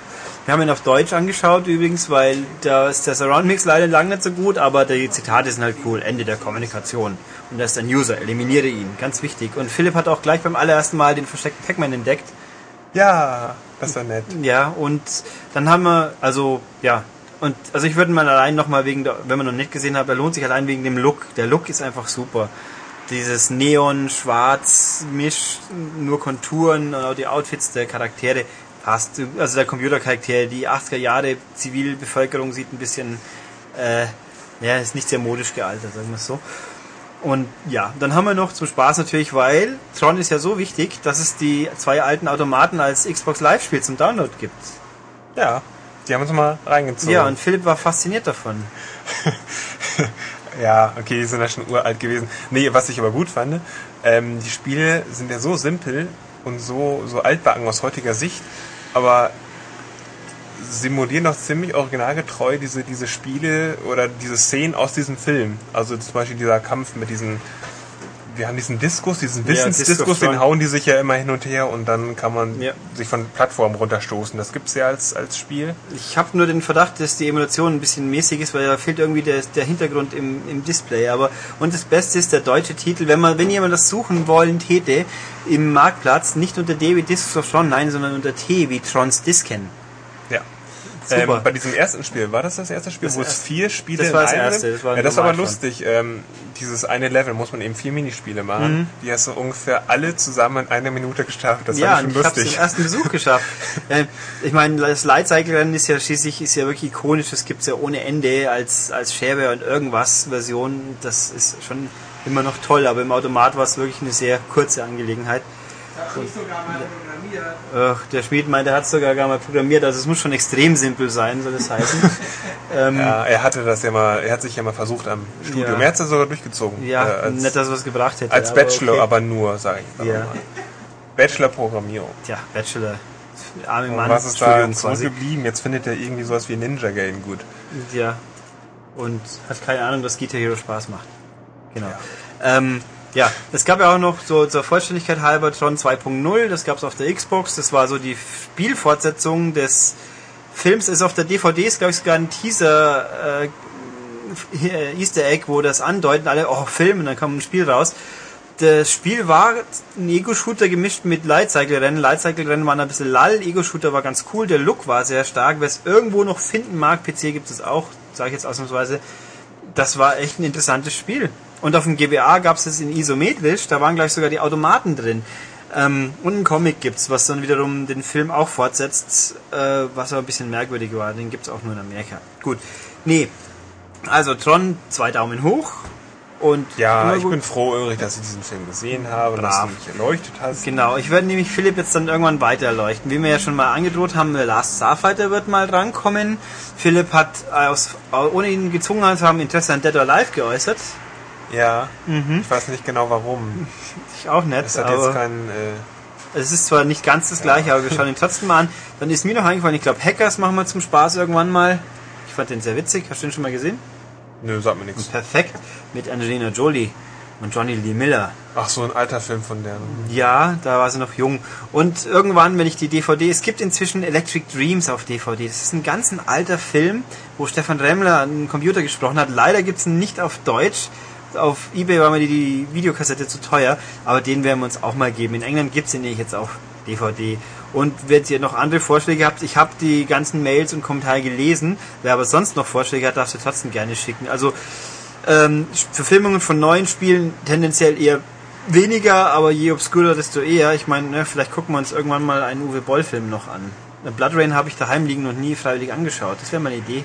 Wir haben ihn auf Deutsch angeschaut übrigens, weil da ist der Surround Mix leider lang nicht so gut, aber die Zitate sind halt cool. Ende der Kommunikation. Und da ist ein User, eliminiere ihn. Ganz wichtig. Und Philipp hat auch gleich beim allerersten Mal den versteckten Pac-Man entdeckt. Ja, das war nett. Ja, und dann haben wir, also, ja, und also ich würde mal allein nochmal wegen, der, wenn man noch nicht gesehen hat, da lohnt sich allein wegen dem Look. Der Look ist einfach super dieses Neon-Schwarz-Misch, nur Konturen und auch die Outfits der Charaktere passt. Also der Computercharaktere, die 80er Jahre Zivilbevölkerung sieht ein bisschen, äh, ja, ist nicht sehr modisch gealtert, sagen wir es so. Und ja, dann haben wir noch zum Spaß natürlich, weil Tron ist ja so wichtig, dass es die zwei alten Automaten als Xbox Live-Spiel zum Download gibt. Ja, die haben uns mal reingezogen. Ja, und Philipp war fasziniert davon. Ja, okay, die sind ja schon uralt gewesen. Nee, was ich aber gut fand, ähm, die Spiele sind ja so simpel und so, so altbacken aus heutiger Sicht, aber simulieren doch ziemlich originalgetreu diese, diese Spiele oder diese Szenen aus diesem Film. Also zum Beispiel dieser Kampf mit diesen wir haben diesen Diskus, diesen Ja, Wissensdiskus, Diskus den hauen die sich ja immer hin und her und dann kann man Ja. sich von Plattformen runterstoßen. Das gibt's ja als, als Spiel. Ich habe nur den Verdacht, dass die Emulation ein bisschen mäßig ist, weil da fehlt irgendwie der, der Hintergrund im, im Display. Aber und das Beste ist der deutsche Titel. Wenn man, wenn jemand das suchen wollen täte im Marktplatz, nicht unter D wie Discs of Tron, nein, sondern unter T wie Trons Disken. Super. Ähm, bei diesem ersten Spiel, war das das erste Spiel, Das wo es erste- vier Spiele das war in das einem erste, das war ja, das ist aber lustig. Ähm, dieses eine Level muss man eben vier Minispiele machen. Mhm. Die hast du ungefähr alle zusammen in einer Minute geschafft. Das ja, war schon ich habe es lustig. ersten Besuch geschafft. äh, ich meine, das Lightcycle-Rennen ist ja schließlich ist ja wirklich ikonisch. Das gibt's ja ohne Ende als als Shareware und irgendwas Version. Das ist schon immer noch toll. Aber im Automat war es wirklich eine sehr kurze Angelegenheit. Ach, der Schmied meint, er hat es sogar gar mal programmiert. Also es muss schon extrem simpel sein, soll es heißen. ähm, ja, Ja, er hatte das ja mal, er hat sich ja mal versucht am Studium. Ja. Er hat es ja sogar durchgezogen. Äh, als, nicht, dass er was gebracht hätte. als aber Bachelor, okay. aber nur, sage ich. Ja. mal. Bachelor Programmierung. Tja, Bachelor. Arme Und Mann. was ist da Studium quasi. zurückgeblieben? Jetzt findet er irgendwie sowas wie Ninja Game gut. Ja. Und hat keine Ahnung, dass Guitar Hero Spaß macht. Genau. Ja, ähm, ja es gab ja auch noch so zur Vollständigkeit halber Tron 2.0, das gab es auf der Xbox, das war so die Spielfortsetzung des Films, ist auf der DVD, ist glaube ich sogar ein Teaser äh, Easter Egg, wo das andeuten, alle, oh Film, und dann kam ein Spiel raus. Das Spiel war ein Ego-Shooter gemischt mit Lightcycle-Rennen. Lightcycle-Rennen waren ein bisschen lall, Ego-Shooter war ganz cool, der Look war sehr stark. Wer es irgendwo noch finden mag, PC gibt es auch, sage ich jetzt ausnahmsweise, das war echt ein interessantes Spiel. Und auf dem GBA gab es es in isometrisch, da waren gleich sogar die Automaten drin. Ähm, und einen Comic gibt's, was dann wiederum den Film auch fortsetzt, äh, was aber ein bisschen merkwürdig war. Den gibt's auch nur in Amerika. Gut. Nee. Also Tron, zwei Daumen hoch. Und Ja, ich bin froh, Ulrich, dass ich diesen Film gesehen habe und dass Brav. du mich erleuchtet hast. Genau, ich werde nämlich Philipp jetzt dann irgendwann weiter erleuchten. Wie wir ja schon mal angedroht haben, Last Starfighter wird mal drankommen. Philipp hat aus, ohne ihn gezwungen zu haben, Interesse an Dead or Alive geäußert. Ja, Mhm. ich weiß nicht genau warum. Ich auch nicht. Es hat jetzt keinen. Äh, es ist zwar nicht ganz das gleiche, aber wir schauen ihn trotzdem mal an. Dann ist mir noch eingefallen, ich glaube Hackers machen wir zum Spaß irgendwann mal. Ich fand den sehr witzig. Hast du den schon mal gesehen? nö, sagt mir nichts. Perfekt. Mit Angelina Jolie und Johnny Lee Miller. Ach, so ein alter Film von der. Ja, da war sie noch jung. Und irgendwann, wenn ich die DVD, es gibt inzwischen Electric Dreams auf DVD. Das ist ein ganz ein alter Film, wo Stefan Remmler an den Computer gesprochen hat. Leider gibt's ihn nicht auf Deutsch. Auf Ebay war mir die, Videokassette zu teuer, aber den werden wir uns auch mal geben. In England gibt's den nämlich jetzt auf DVD. Und wenn ihr noch andere Vorschläge habt, ich habe die ganzen Mails und Kommentare gelesen. Wer aber sonst noch Vorschläge hat, darfst du trotzdem gerne schicken. Also ähm, Verfilmungen von neuen Spielen tendenziell eher weniger, aber je obskurer, desto eher. Ich meine, ne, vielleicht gucken wir uns irgendwann mal einen Uwe Boll-Film noch an. Blood Rain habe ich daheim liegen und nie freiwillig angeschaut. Das wäre mal eine Idee.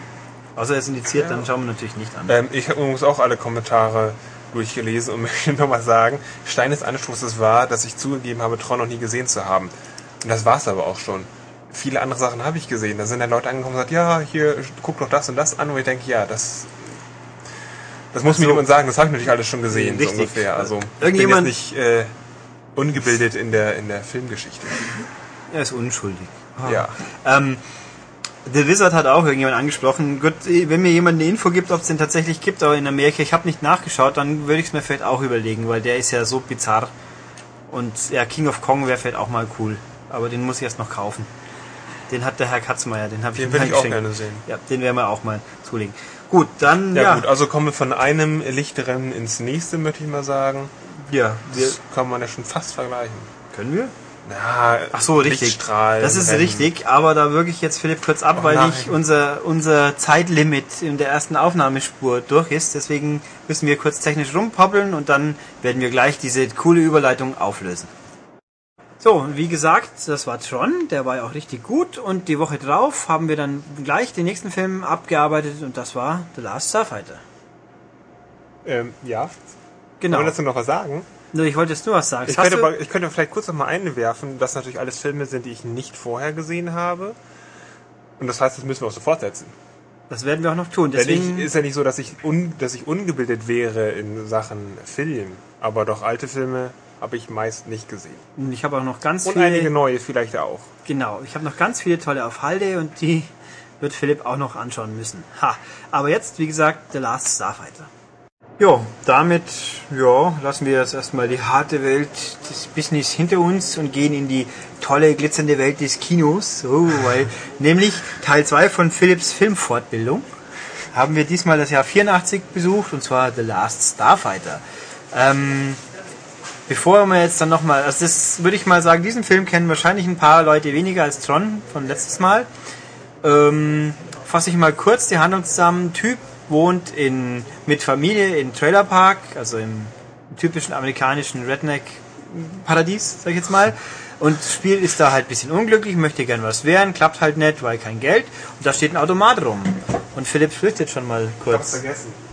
Außer er ist indiziert, dann schauen wir natürlich nicht an. Ähm, ich habe übrigens auch alle Kommentare durchgelesen und möchte nochmal sagen, Stein des Anstoßes war, dass ich zugegeben habe, Tron noch nie gesehen zu haben. Und das war's aber auch schon. Viele andere Sachen habe ich gesehen. Da sind dann Leute angekommen und gesagt, ja, hier, guck doch das und das an. Und ich denke, ja, das, das muss mir so. jemand sagen. Das habe ich natürlich alles schon gesehen, so Richtig. ungefähr. Also, Irgendjemand- ich bin jetzt nicht äh, ungebildet in der, in der Filmgeschichte. Er ist unschuldig. Ja. Ähm, The Wizard hat auch irgendjemand angesprochen. Gut, wenn mir jemand eine Info gibt, ob es den tatsächlich gibt, aber in Amerika, ich habe nicht nachgeschaut, dann würde ich es mir vielleicht auch überlegen, weil der ist ja so bizarr. Und ja, King of Kong wäre vielleicht auch mal cool. Aber den muss ich erst noch kaufen. Den hat der Herr Katzmeier, den habe ich Den würde ich auch gerne sehen. Ja, den werden wir auch mal zulegen. Gut, dann Ja, ja. gut, also kommen wir von einem Lichtrennen ins nächste, möchte ich mal sagen. ja, Das kann man ja schon fast vergleichen. können wir? Ja, Ach so, richtig. Das ist richtig, aber da wirklich jetzt Philipp kurz ab, Oh weil nein. nicht unser, unser Zeitlimit in der ersten Aufnahmespur durch ist. Deswegen müssen wir kurz technisch rumpoppeln und dann werden wir gleich diese coole Überleitung auflösen. So, und wie gesagt, das war Tron, der war ja auch richtig gut und die Woche drauf haben wir dann gleich den nächsten Film abgearbeitet und das war The Last Starfighter. Ähm, ja. Genau. Wollen wir dazu noch was sagen? Nur, Ich wollte jetzt nur was sagen. Ich könnte, aber, ich könnte vielleicht kurz noch mal einwerfen, dass natürlich alles Filme sind, die ich nicht vorher gesehen habe. Und das heißt, das müssen wir auch sofort setzen. das werden wir auch noch tun. Deswegen, ich, ist ja nicht so, dass ich, un, dass ich ungebildet wäre in Sachen Film. Aber doch alte Filme habe ich meist nicht gesehen. ich habe auch noch ganz Und viele... einige neue vielleicht auch. Genau, ich habe noch ganz viele tolle auf Halde und die wird Philipp auch noch anschauen müssen. Ha, aber jetzt, wie gesagt, The Last Starfighter. Jo, damit ja, lassen wir jetzt erstmal die harte Welt des Business hinter uns und gehen in die tolle, glitzernde Welt des Kinos. Oh, weil, nämlich Teil 2 von Philips Filmfortbildung haben wir diesmal das Jahr 84 besucht und zwar The Last Starfighter. Ähm, bevor wir jetzt dann nochmal, also das würde ich mal sagen, diesen Film kennen wahrscheinlich ein paar Leute weniger als Tron von letztes Mal. Ähm, fasse ich mal kurz die Handlung zusammen. Typ wohnt in, mit Familie in Trailer Park, also im typischen amerikanischen Redneck-Paradies, sag ich jetzt mal. Und das Spiel ist da halt ein bisschen unglücklich, möchte gern was werden, klappt halt nicht, weil kein Geld. Und da steht ein Automat rum. Und Philipp flüchtet schon mal kurz. Ich hab's vergessen.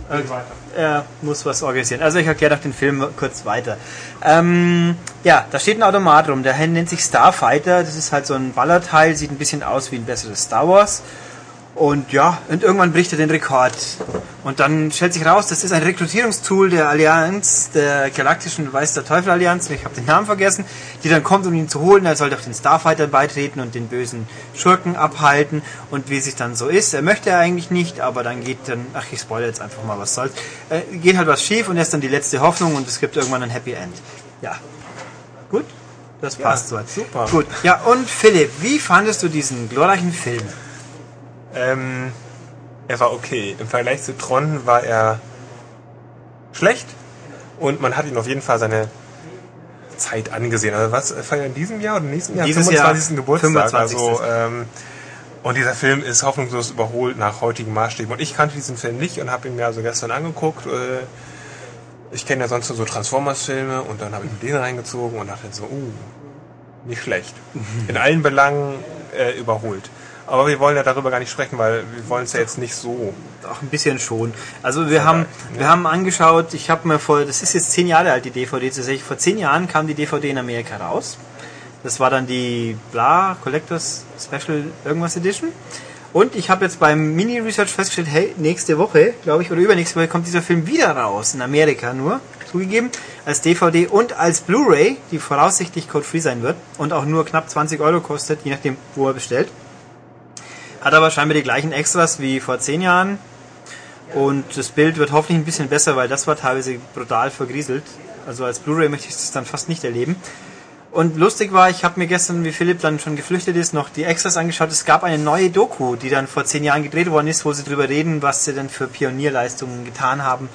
Äh, er muss was organisieren. Also ich erkläre doch den Film kurz weiter. Ähm, ja, da steht ein Automat rum, der nennt sich Starfighter. Das ist halt so ein Ballerteil, sieht ein bisschen aus wie ein besseres Star Wars. Und ja, und irgendwann bricht er den Rekord. Und dann stellt sich raus, das ist ein Rekrutierungstool der Allianz, der galaktischen Weiß der Teufel Allianz, ich habe den Namen vergessen, die dann kommt, um ihn zu holen. Er sollte auf den Starfighter beitreten und den bösen Schurken abhalten. Und wie sich dann so ist, er möchte er eigentlich nicht, aber dann geht dann, ach ich spoilere jetzt einfach mal, was soll's, äh, geht halt was schief und er ist dann die letzte Hoffnung und es gibt irgendwann ein Happy End. Ja. Gut? Das passt Ja, so. super. Gut. Ja, und Philipp, wie fandest du diesen glorreichen Film? Ähm, er war okay. Im Vergleich zu Tron war er schlecht und man hat ihn auf jeden Fall seine Zeit angesehen. Also was feiert in diesem Jahr oder nächsten Jahr? Dieses Jahr 25. Geburtstag. 25. Also ähm, und dieser Film ist hoffnungslos überholt nach heutigen Maßstäben. Und ich kannte diesen Film nicht und habe ihn mir also gestern angeguckt. Äh, ich kenne ja sonst nur so Transformers-Filme und dann habe ich mir den reingezogen und dachte so, uh, nicht schlecht. In allen Belangen äh, überholt. Aber wir wollen ja darüber gar nicht sprechen, weil wir wollen es ja jetzt nicht so. Auch ein bisschen schon. Also wir haben, wir haben angeschaut, ich habe mir vor, das ist jetzt zehn Jahre alt, die DVD tatsächlich. Vor zehn Jahren kam die DVD in Amerika raus. Das war dann die Bla Collectors Special irgendwas Edition. Und ich habe jetzt beim Mini-Research festgestellt, hey, nächste Woche, glaube ich, oder übernächste Woche kommt dieser Film wieder raus, in Amerika nur, zugegeben, als DVD und als Blu-ray, die voraussichtlich code-free sein wird und auch nur knapp 20 Euro kostet, je nachdem, wo er bestellt. Hat aber scheinbar die gleichen Extras wie vor zehn Jahren. Und das Bild wird hoffentlich ein bisschen besser, weil das war teilweise brutal vergrieselt. Also als Blu-ray möchte ich das dann fast nicht erleben. Und lustig war, ich habe mir gestern, wie Philipp dann schon geflüchtet ist, noch die Extras angeschaut. Es gab eine neue Doku, die dann vor zehn Jahren gedreht worden ist, wo sie drüber reden, was sie denn für Pionierleistungen getan haben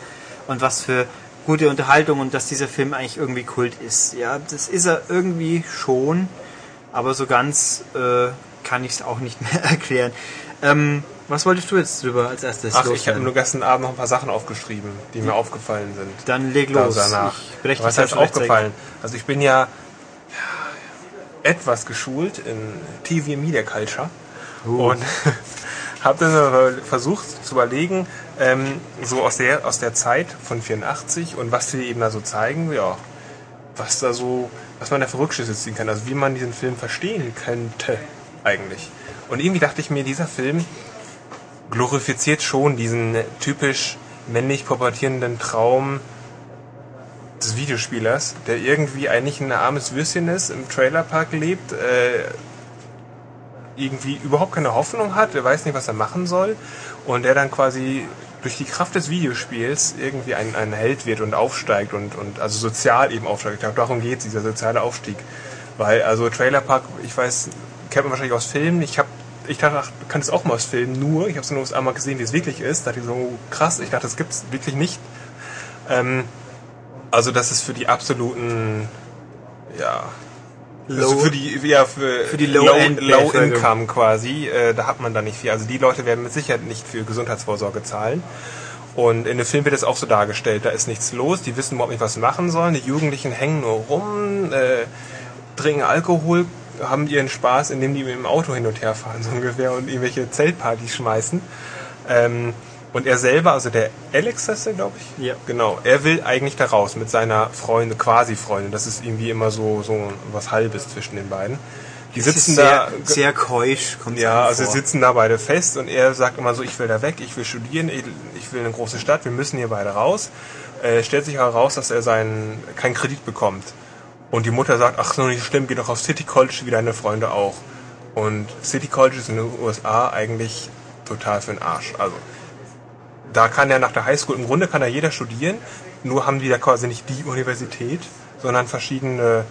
und was für gute Unterhaltung und dass dieser Film eigentlich irgendwie Kult ist. Ja, das ist er irgendwie schon, aber so ganz äh, kann ich es auch nicht mehr erklären. Ähm, was wolltest du jetzt drüber als erstes Ach, ich habe loswerden? nur gestern Abend noch ein paar Sachen aufgeschrieben, die mir aufgefallen sind. Dann leg los. danach. Ich Was heißt aufgefallen? Also ich bin ja etwas geschult in TV Media Culture Uh. und habe dann versucht zu überlegen, ähm, so aus der, aus der Zeit von 84 und was wir eben da so zeigen, ja, was da so, was man da für Rückschlüsse ziehen kann, also wie man diesen Film verstehen könnte eigentlich. Und irgendwie dachte ich mir, dieser Film glorifiziert schon diesen typisch männlich pubertierenden Traum des Videospielers, der irgendwie eigentlich ein armes Würstchen ist, im Trailerpark lebt, äh, irgendwie überhaupt keine Hoffnung hat, er weiß nicht, was er machen soll und der dann quasi durch die Kraft des Videospiels irgendwie ein, ein Held wird und aufsteigt und, und also sozial eben aufsteigt. Ich glaube, darum geht es, dieser soziale Aufstieg. Weil, also Trailerpark, ich weiß, kennt man wahrscheinlich aus Filmen, ich habe ich dachte, ach, kann es auch mal aus Filmen, nur, ich habe es nur einmal gesehen, wie es wirklich ist. Da dachte ich so, oh, krass, ich dachte, das gibt's wirklich nicht. Ähm, also das ist für die absoluten, ja, Low- also für die, ja, für, Für die Low-End- Low, Low Bevölkerung. Income quasi, äh, da hat man da nicht viel. Also die Leute werden mit Sicherheit nicht für Gesundheitsvorsorge zahlen. Und in dem Film wird es auch so dargestellt, da ist nichts los, die wissen überhaupt nicht, was sie machen sollen. Die Jugendlichen hängen nur rum, äh, trinken Alkohol, haben ihren Spaß, indem die mit dem Auto hin und her fahren, so ungefähr, und irgendwelche Zeltpartys schmeißen. Ähm, und er selber, also der Alex heißt er, glaube ich. Ja. Genau. Er will eigentlich da raus mit seiner Freundin, quasi Freundin. Das ist irgendwie immer so, so was Halbes zwischen den beiden. Die Das sitzen ist da. sehr, sehr keusch, kommt Ja, also sie vor. sitzen da beide fest und er sagt immer so, ich will da weg, ich will studieren, ich will in eine große Stadt, wir müssen hier beide raus. Äh, stellt sich heraus, dass er seinen keinen Kredit bekommt. Und die Mutter sagt, ach, so nicht schlimm, geh doch auf City College wie deine Freunde auch. Und City College ist in den USA eigentlich total für den Arsch. Also da kann er nach der Highschool, im Grunde kann da jeder studieren, nur haben die da quasi nicht die Universität, sondern verschiedene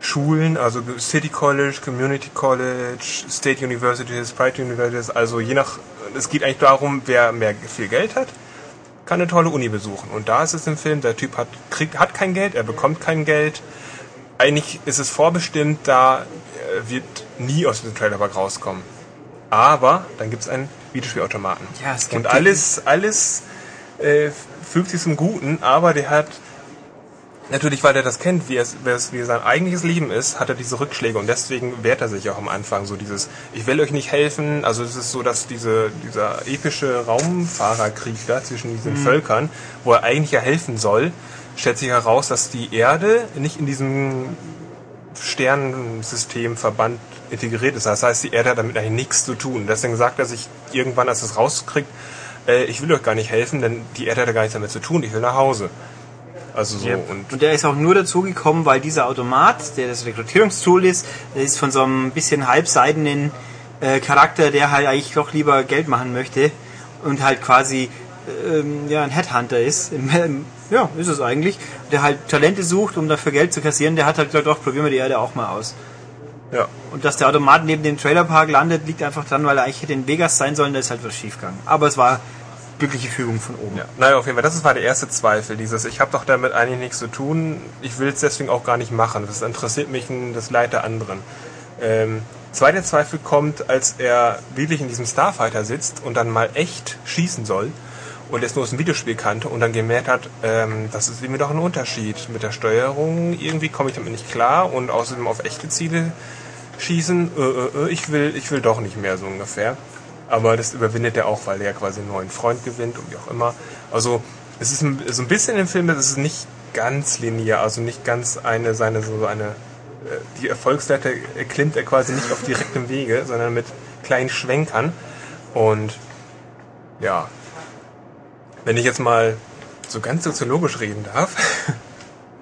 Schulen, also City College, Community College, State Universities, Private Universities, also je nach, es geht eigentlich darum, wer mehr viel Geld hat, kann eine tolle Uni besuchen. Und da ist es im Film, der Typ hat, kriegt, hat kein Geld, er bekommt kein Geld. Eigentlich ist es vorbestimmt, da äh, wird nie aus diesem Trailerpark rauskommen. Aber dann gibt es einen Videospielautomaten. Ja, es gibt Und alles, alles äh, fügt sich zum Guten, aber der hat Natürlich, weil er das kennt, wie, es, wie, sein eigentliches Leben ist, hat er diese Rückschläge und deswegen wehrt er sich auch am Anfang so dieses, ich will euch nicht helfen, also es ist so, dass diese, dieser epische Raumfahrerkrieg da zwischen diesen Völkern, wo er eigentlich ja helfen soll, stellt sich heraus, dass die Erde nicht in diesem Sternensystemverband integriert ist. Das heißt, die Erde hat damit eigentlich nichts zu tun. Deswegen sagt er sich irgendwann, als er es rauskriegt, äh, ich will euch gar nicht helfen, denn die Erde hat ja gar nichts damit zu tun, ich will nach Hause. Also so und Und der ist auch nur dazugekommen, weil dieser Automat, der das Rekrutierungstool ist, ist von so einem bisschen halbseidenen äh, Charakter, der halt eigentlich doch lieber Geld machen möchte und halt quasi ähm, ja, ein Headhunter ist. Ja, ist es eigentlich. Der halt Talente sucht, um dafür Geld zu kassieren. Der hat halt gesagt, doch, probieren wir die Erde auch mal aus. ja. Und dass der Automat neben dem Trailerpark landet, liegt einfach dran, weil er eigentlich hätte in Vegas sein sollen, da ist halt was schiefgegangen. Aber es war glückliche Fügung von oben. Ja, naja, auf jeden Fall, das war der erste Zweifel, dieses, ich habe doch damit eigentlich nichts zu tun, ich will es deswegen auch gar nicht machen, das interessiert mich das Leid der anderen. Ähm, zweiter Zweifel kommt, als er wirklich in diesem Starfighter sitzt und dann mal echt schießen soll und es nur aus dem Videospiel kannte und dann gemerkt hat, ähm, das ist irgendwie doch ein Unterschied mit der Steuerung, irgendwie komme ich damit nicht klar und außerdem auf echte Ziele schießen, äh, äh, äh, ich will, ich will doch nicht mehr so ungefähr. Aber das überwindet er auch, weil er quasi einen neuen Freund gewinnt und wie auch immer. Also es ist so ein bisschen im Film, das ist nicht ganz linear, also nicht ganz eine seine so eine äh, die Erfolgsleiter erklimmt er quasi nicht auf direktem Wege, sondern mit kleinen Schwenkern. Und ja, wenn ich jetzt mal so ganz soziologisch reden darf,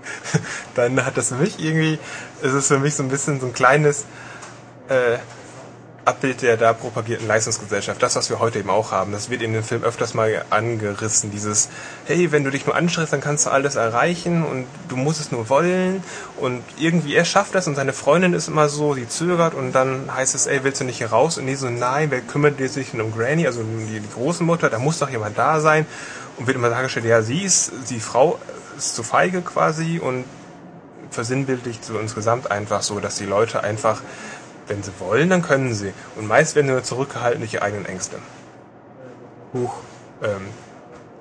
dann hat das für mich irgendwie, es ist für mich so ein bisschen so ein kleines äh, Abbild der da propagierten Leistungsgesellschaft. Das, was wir heute eben auch haben. Das wird in dem Film öfters mal angerissen. Dieses, hey, wenn du dich nur anstrengst, dann kannst du alles erreichen und du musst es nur wollen. Und irgendwie, er schafft das und seine Freundin ist immer so, die zögert und dann heißt es, ey, willst du nicht hier raus? Und die so, nein, wer kümmert sich denn um Granny, also um die, die Großmutter, da muss doch jemand da sein. Und wird immer dargestellt, ja, sie ist, die Frau ist zu feige quasi und versinnbildlicht so insgesamt einfach so, dass die Leute einfach, wenn sie wollen, dann können sie. Und meist werden sie nur zurückgehalten durch ihre eigenen Ängste. Huch. Ähm,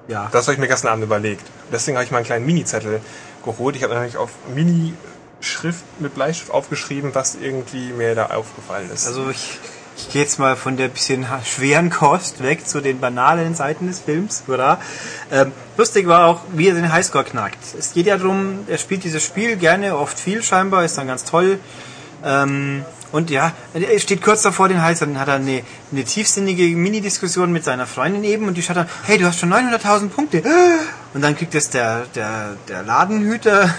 Ja. das habe ich mir gestern Abend überlegt. Deswegen habe ich mal einen kleinen Mini-Zettel geholt. Ich habe nämlich auf Mini-Schrift mit Bleistift aufgeschrieben, was irgendwie mir da aufgefallen ist. Also ich, ich gehe jetzt mal von der bisschen schweren Kost weg zu den banalen Seiten des Films, oder? Ähm, lustig war auch, wie er den Highscore knackt. Es geht ja darum, er spielt dieses Spiel gerne, oft viel scheinbar, ist dann ganz toll. Ähm, und ja, er steht kurz davor, den Highscore, dann hat er eine, eine tiefsinnige Mini-Diskussion mit seiner Freundin eben und die schaut dann, hey, du hast schon 900.000 Punkte. Und dann kriegt es der, der, der Ladenhüter,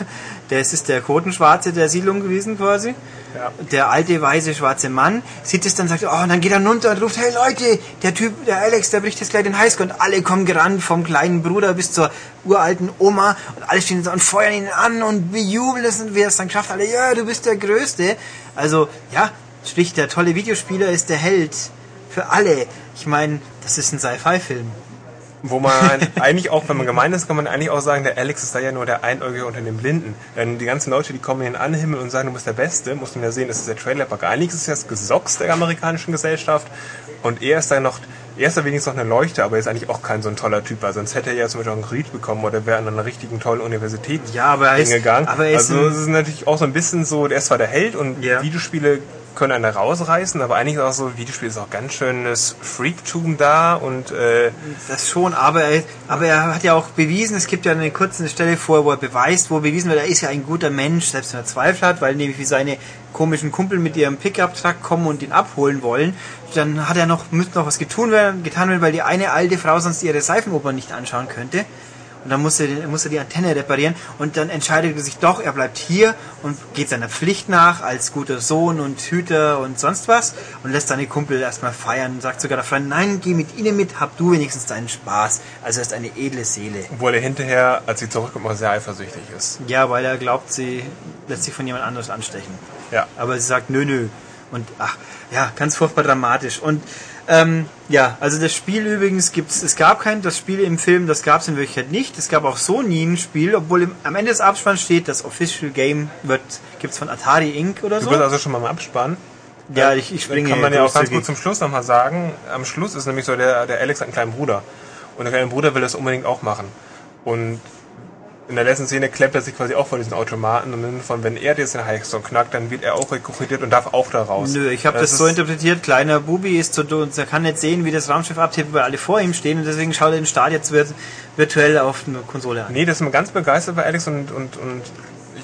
der es ist der Quotenschwarze der Siedlung gewesen quasi Ja. der alte, weise, schwarze Mann sieht es dann, sagt, oh, und dann geht er runter und ruft, hey Leute, der Typ, der Alex, der bricht jetzt gleich den Highscore und alle kommen gerannt, vom kleinen Bruder bis zur uralten Oma und alle stehen so und feuern ihn an und bejubeln es und wer es dann geschafft, alle, ja, du bist der Größte. Also, ja, sprich, der tolle Videospieler ist der Held für alle. Ich meine, das ist ein Sci-Fi-Film. Wo man eigentlich auch, wenn man gemein ist, kann man eigentlich auch sagen, der Alex ist da ja nur der Einäugige unter den Blinden. Denn die ganzen Leute, die kommen ihn anhimmeln und sagen, du bist der Beste, muss man ja sehen, das ist der Trailerpark. Eigentlich ist es das Gesocks der amerikanischen Gesellschaft und er ist da noch, er ist da wenigstens noch eine Leuchte, aber er ist eigentlich auch kein so ein toller Typ, weil sonst hätte er ja zum Beispiel auch einen Kredit bekommen oder wäre an einer richtigen tollen Universität Ja, aber er ist- hingegangen. aber er ist also es ist natürlich auch so ein bisschen so, der ist zwar der Held und Ja. Videospiele können einen rausreißen, aber eigentlich ist auch so, Videospiel ist auch ganz schönes Freaktum da und äh, Das schon, aber er, aber er hat ja auch bewiesen, es gibt ja eine kurze Stelle vor, wo er beweist, wo bewiesen wird, er ist ja ein guter Mensch, selbst wenn er Zweifel hat, weil nämlich wie seine komischen Kumpel mit ihrem Pickup-Truck kommen und ihn abholen wollen, dann hat er noch, müsste noch was getun werden, getan werden, weil die eine alte Frau sonst ihre Seifenoper nicht anschauen könnte. Und dann muss er, muss er die Antenne reparieren und dann entscheidet er sich doch, er bleibt hier und geht seiner Pflicht nach als guter Sohn und Hüter und sonst was und lässt seine Kumpel erstmal feiern und sagt sogar der Freund, nein, geh mit ihnen mit, hab du wenigstens deinen Spaß. Also er ist eine edle Seele. Obwohl er hinterher, als sie zurückkommt, mal sehr eifersüchtig ist. Ja, weil er glaubt, sie lässt sich von jemand anderes anstechen. Ja. Aber sie sagt, nö, nö. Und ach, ja, ganz furchtbar dramatisch. Und ähm, ja, also das Spiel übrigens gibt's, es gab kein, das Spiel im Film, das gab es in Wirklichkeit nicht. Es gab auch so nie ein Spiel, obwohl im, am Ende des Abspanns steht, das Official Game wird, gibt's von Atari Inc. oder Du so. bist also schon mal im Abspann. ja, ich, ich Dann springe kann man ja auch ganz gut zum Schluss nochmal sagen. Am Schluss ist nämlich so, der, der Alex hat einen kleinen Bruder. Und der kleine Bruder will das unbedingt auch machen. Und in der letzten Szene klemmt er sich quasi auch vor diesen Automaten und von, wenn er jetzt den Highstone knackt, dann wird er auch rekrutiert und darf auch da raus. Nö, ich habe das, ist- so interpretiert, kleiner Bubi ist so dumm, er kann nicht sehen, wie das Raumschiff abtippt, weil alle vor ihm stehen und deswegen schaut er den Start jetzt virtuell auf eine Konsole an. Nee, das ist immer ganz begeistert bei Alex und, und, und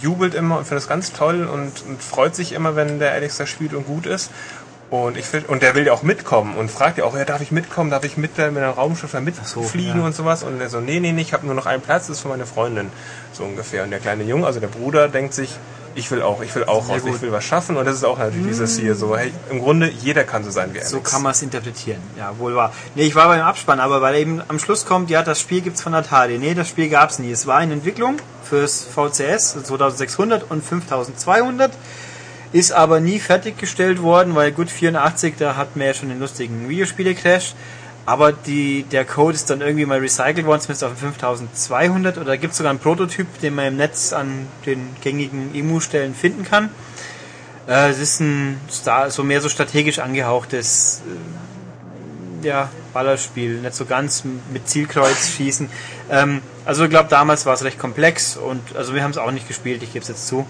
jubelt immer und findet es ganz toll und, und freut sich immer, wenn der Alex da spielt und gut ist. Und ich und der will ja auch mitkommen und fragt ja auch, ja, darf ich mitkommen, darf ich mit, äh, mit einem Raumschiff da so, mitfliegen ja. und sowas? Und er so, nee, nee, nee, ich habe nur noch einen Platz, das ist für meine Freundin, so ungefähr. Und der kleine Junge, also der Bruder, denkt sich, ich will auch, ich will auch Sehr raus, gut. ich will was schaffen. Und das ist auch natürlich dieses hier so, hey, im Grunde, jeder kann so sein wie Alex. So kann man es interpretieren. Ja, wohl wahr. Nee, ich war beim Abspann, aber weil eben am Schluss kommt, ja, das Spiel gibt's von Atari. Nee, das Spiel gab's nie. Es war in Entwicklung fürs VCS 2600 und 5200. Ist aber nie fertiggestellt worden, weil gut 84, da hatten wir ja schon den lustigen Videospiele-Crash. Aber die, der Code ist dann irgendwie mal recycelt worden, zumindest auf dem 5200. Oder gibt sogar einen Prototyp, den man im Netz an den gängigen Emu-Stellen finden kann. Äh, es ist ein Star, so mehr so strategisch angehauchtes äh, ja, Ballerspiel, nicht so ganz mit Zielkreuz schießen. Ähm, also ich glaube, damals war es recht komplex und also wir haben es auch nicht gespielt, ich gebe es jetzt zu.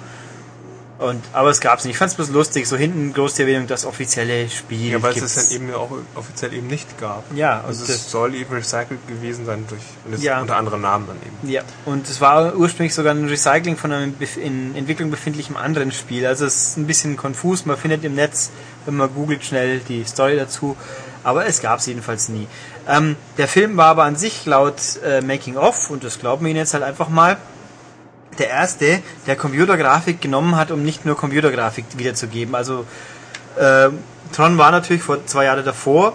Und, aber es gab es nicht. Ich fand es bloß lustig, so hinten groß die Erwähnung, das offizielle Spiel. ja, weil es es dann eben auch offiziell eben nicht gab. Ja, Also es soll eben recycelt gewesen sein durch Ja. unter anderem Namen dann eben. Ja, und es war ursprünglich sogar ein Recycling von einem in Entwicklung befindlichem anderen Spiel. Also es ist ein bisschen konfus. Man findet im Netz, wenn man googelt, schnell die Story dazu. Aber es gab es jedenfalls nie. Ähm, der Film war aber an sich laut äh, Making of, und das glauben wir Ihnen jetzt halt einfach mal, der erste, der Computergrafik genommen hat, um nicht nur Computergrafik wiederzugeben. Also ähm, Tron war natürlich vor zwei Jahren davor,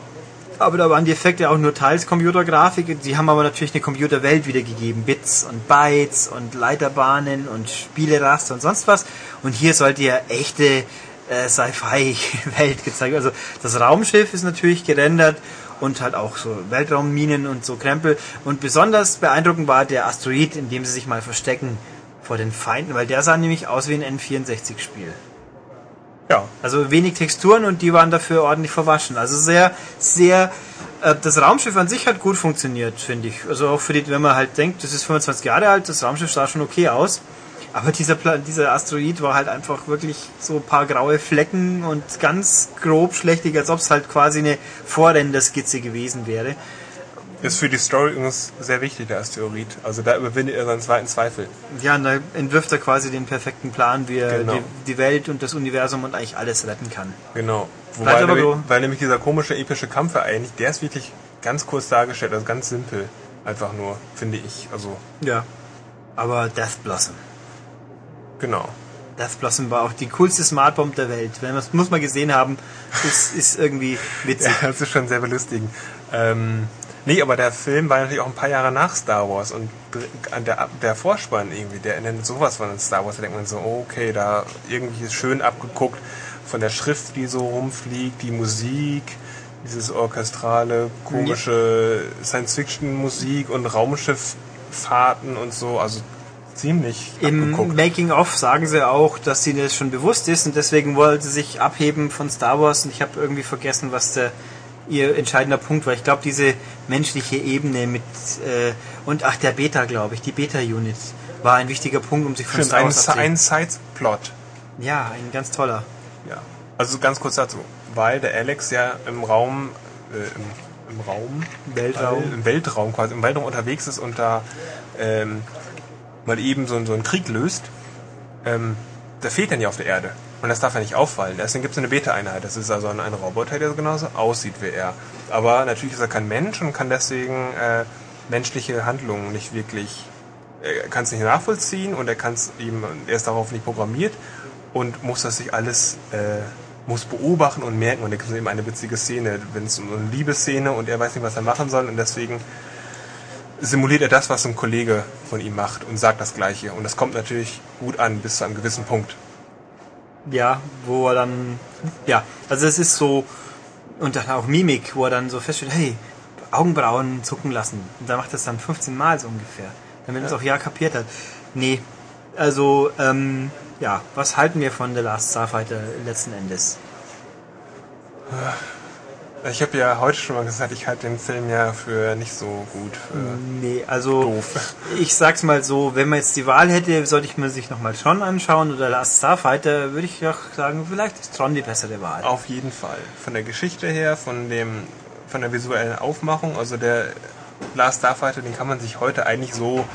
aber da waren die Effekte auch nur teils Computergrafik. Die haben aber natürlich eine Computerwelt wiedergegeben. Bits und Bytes und Leiterbahnen und Spieleraster und sonst was. Und hier sollte ja echte äh, Sci-Fi-Welt gezeigt werden. Also das Raumschiff ist natürlich gerendert und halt auch so Weltraumminen und so Krempel. Und besonders beeindruckend war der Asteroid, in dem sie sich mal verstecken vor den Feinden, weil der sah nämlich aus wie ein N64-Spiel. Ja, Also wenig Texturen und die waren dafür ordentlich verwaschen. Also sehr, sehr. Äh, das Raumschiff an sich hat gut funktioniert, finde ich. Also auch für die, wenn man halt denkt, das ist 25 Jahre alt, das Raumschiff sah schon okay aus. Aber dieser, Pla dieser Asteroid war halt einfach wirklich so ein paar graue Flecken und ganz grob schlechtig, als ob es halt quasi eine Vorrenderskizze gewesen wäre. Ist für die Story übrigens sehr wichtig, der Asteroid. Also da überwindet er seinen zweiten Zweifel. Ja, und da entwirft er quasi den perfekten Plan, wie er Genau. die, die Welt und das Universum und eigentlich alles retten kann. Genau. Wobei nämlich, so. weil nämlich dieser komische epische Kampf eigentlich, der ist wirklich ganz kurz dargestellt, also ganz simpel. Einfach nur, finde ich. Also, Ja. Aber Death Blossom. genau. Death Blossom war auch die coolste Smartbomb der Welt. Wenn man das muss man gesehen haben, ist, ist irgendwie witzig. Ja, das ist schon sehr belustigend. Ähm, nee, aber der Film war natürlich auch ein paar Jahre nach Star Wars und der, der Vorspann irgendwie, der nennt sowas von Star Wars, da denkt man so, okay, da irgendwie ist schön abgeguckt von der Schrift, die so rumfliegt, die Musik, dieses orchestrale, komische Science-Fiction-Musik und Raumschifffahrten und so, also ziemlich Im abgeguckt. Making of sagen sie auch, dass sie das schon bewusst ist und deswegen wollte sie sich abheben von Star Wars und ich habe irgendwie vergessen, was der ihr entscheidender Punkt war. Ich glaube, diese menschliche Ebene mit äh, und ach der Beta, glaube ich, die Beta-Unit war ein wichtiger Punkt, um sich von Stimmt, Star ein, Wars abzuheben. ein Side-Plot. Ja, ein ganz toller. Ja. Also ganz kurz dazu, weil der Alex ja im Raum, äh, im, im Raum, Weltraum. All, im Weltraum quasi, im Weltraum unterwegs ist und da ähm, mal eben so, so einen Krieg löst, ähm, der fehlt dann ja auf der Erde. Und das darf ja nicht auffallen. Deswegen gibt es eine Beta-Einheit. Das ist also ein, ein Roboter, der so genauso aussieht wie er. Aber natürlich ist er kein Mensch und kann deswegen äh, menschliche Handlungen nicht wirklich, er kann es nicht nachvollziehen und er kann es ihm, er ist darauf nicht programmiert und muss das sich alles, äh, muss beobachten und merken und da gibt es eben eine witzige Szene, wenn es um eine Liebesszene und er weiß nicht, was er machen soll und deswegen simuliert er das, was ein Kollege von ihm macht und sagt das Gleiche und das kommt natürlich gut an bis zu einem gewissen Punkt. Ja, wo er dann, ja, also es ist so, und dann auch Mimik, wo er dann so feststellt, hey, Augenbrauen zucken lassen. Und da macht das dann 15 Mal so ungefähr. Damit er es auch ja kapiert hat. Nee, also, ähm, ja, was halten wir von The Last Starfighter letzten Endes? Ich habe ja heute schon mal gesagt, ich halte den Film ja für nicht so gut. Für Nee, also doof. ich sag's mal so, wenn man jetzt die Wahl hätte, sollte ich mir sich nochmal Tron anschauen oder Last Starfighter, würde ich auch sagen, vielleicht ist Tron die bessere Wahl. Auf jeden Fall. Von der Geschichte her, von dem, von der visuellen Aufmachung, also der Last Starfighter, den kann man sich heute eigentlich so.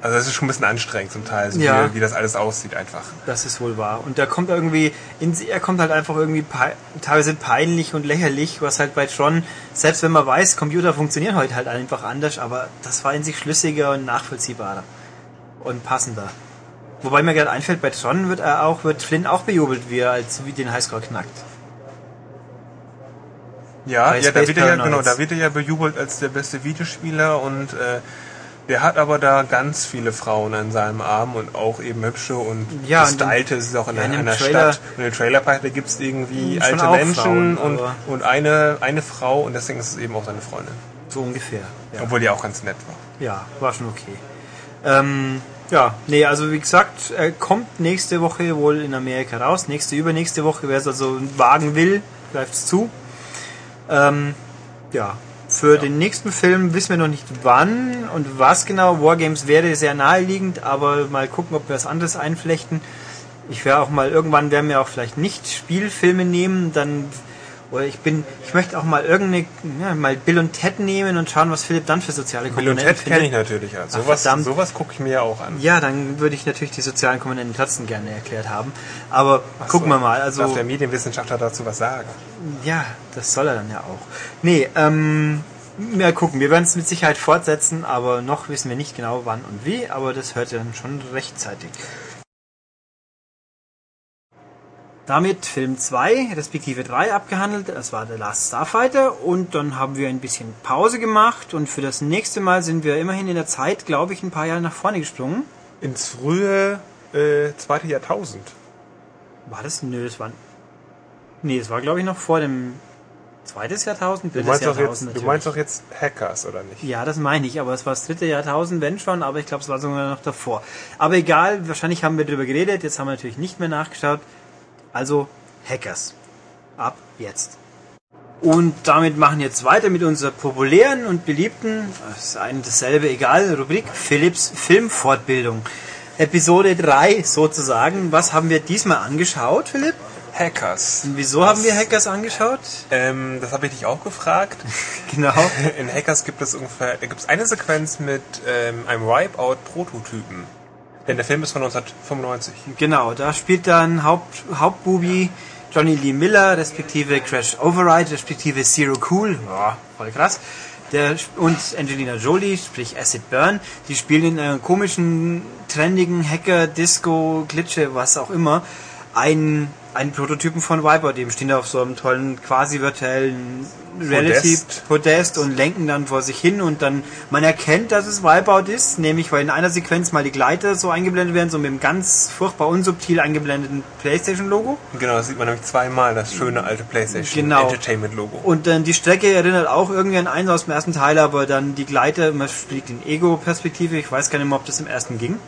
Also das ist schon ein bisschen anstrengend zum Teil, so Ja. wie, wie das alles aussieht einfach. Das ist wohl wahr. Und da kommt irgendwie, in, er kommt halt einfach irgendwie teilweise peinlich und lächerlich, was halt bei Tron, selbst wenn man weiß, Computer funktionieren heute halt einfach anders, aber das war in sich schlüssiger und nachvollziehbarer und passender. Wobei mir gerade einfällt, bei Tron wird er auch, wird Flynn auch bejubelt, wie er als wie den Highscore knackt. Ja, Bei ja, da wird er ja, genau, da wird er ja bejubelt als der beste Videospieler und äh, der hat aber da ganz viele Frauen an seinem Arm und auch eben hübsche und Ja, gestylte. Es ist auch in, ja, in einer, Trailer- Stadt. Und im Trailerpark, da gibt's irgendwie Schon alte Menschen Frauen, und, und eine, eine Frau und deswegen ist es eben auch seine Freundin. So ungefähr. Ja. Obwohl die auch ganz nett war. Ja, war schon okay. Ähm, ja, nee, also wie gesagt, er kommt nächste Woche wohl in Amerika raus. Nächste, übernächste Woche, wer es also wagen will, greift's zu. Ähm, ja, für den nächsten Film wissen wir noch nicht wann und was genau. Wargames wäre sehr naheliegend, aber mal gucken, ob wir was anderes einflechten. Ich werde auch mal, irgendwann werden wir auch vielleicht nicht Spielfilme nehmen, dann, oder ich bin, ich möchte auch mal irgendeine, ja, mal Bill und Ted nehmen und schauen, was Philipp dann für soziale Bill und Komponenten Ted kenne ich natürlich. Ja. Sowas, sowas gucke ich mir ja auch an. Ja, dann würde ich natürlich die sozialen Komponenten trotzdem gerne erklärt haben. Aber Ach gucken so. wir mal. Darf Also der Medienwissenschaftler dazu was sagen? ja, das soll er dann ja auch. Nee, ähm, mal gucken. Wir werden es mit Sicherheit fortsetzen, aber noch wissen wir nicht genau wann und wie, aber das hört ihr dann schon rechtzeitig. Damit Film 2, respektive 3 abgehandelt. Das war der Last Starfighter. Und dann haben wir ein bisschen Pause gemacht. Und für das nächste Mal sind wir immerhin in der Zeit, glaube ich, ein paar Jahre nach vorne gesprungen. Ins frühe äh, zweite Jahrtausend. War das? Nö, das war. Nee, das war, glaube ich, noch vor dem zweites Jahrtausend. Du meinst, doch Jahrtausend jetzt, du meinst doch jetzt Hackers, oder nicht? Ja, das meine ich, aber es war das dritte Jahrtausend, wenn schon, aber ich glaube, es war sogar noch davor. Aber egal, wahrscheinlich haben wir darüber geredet, jetzt haben wir natürlich nicht mehr nachgeschaut. Also, Hackers. Ab jetzt. Und damit machen wir jetzt weiter mit unserer populären und beliebten, das ist ein dasselbe, egal, Rubrik Philips Filmfortbildung. Episode 3 sozusagen. Was haben wir diesmal angeschaut, Philipp? Hackers. Und wieso haben wir Hackers angeschaut? Ähm, das habe ich dich auch gefragt. Genau. In Hackers gibt es ungefähr, da gibt es eine Sequenz mit ähm, einem Wipeout-Prototypen. Denn der Film ist von 1995. Genau, da spielt dann Haupt, Hauptbubi Johnny Lee Miller, respektive Crash Override, respektive Zero Cool, ja, voll krass. Der, und Angelina Jolie, sprich Acid Burn, die spielen in einer komischen, trendigen Hacker, Disco, Glitsche, was auch immer, einen, einen Prototypen von Viper, dem stehen da auf so einem tollen, quasi virtuellen Reality Podest und lenken dann vor sich hin und dann, man erkennt, dass es Wipeout ist, nämlich weil in einer Sequenz mal die Gleiter so eingeblendet werden, so mit dem ganz furchtbar unsubtil eingeblendeten Playstation-Logo. Genau, das sieht man nämlich zweimal, das schöne alte PlayStation Genau. Entertainment-Logo. Und dann die Strecke erinnert auch irgendwie an einen aus dem ersten Teil, aber dann die Gleiter, man spielt in Ego-Perspektive, ich weiß gar nicht mehr, ob das im ersten ging.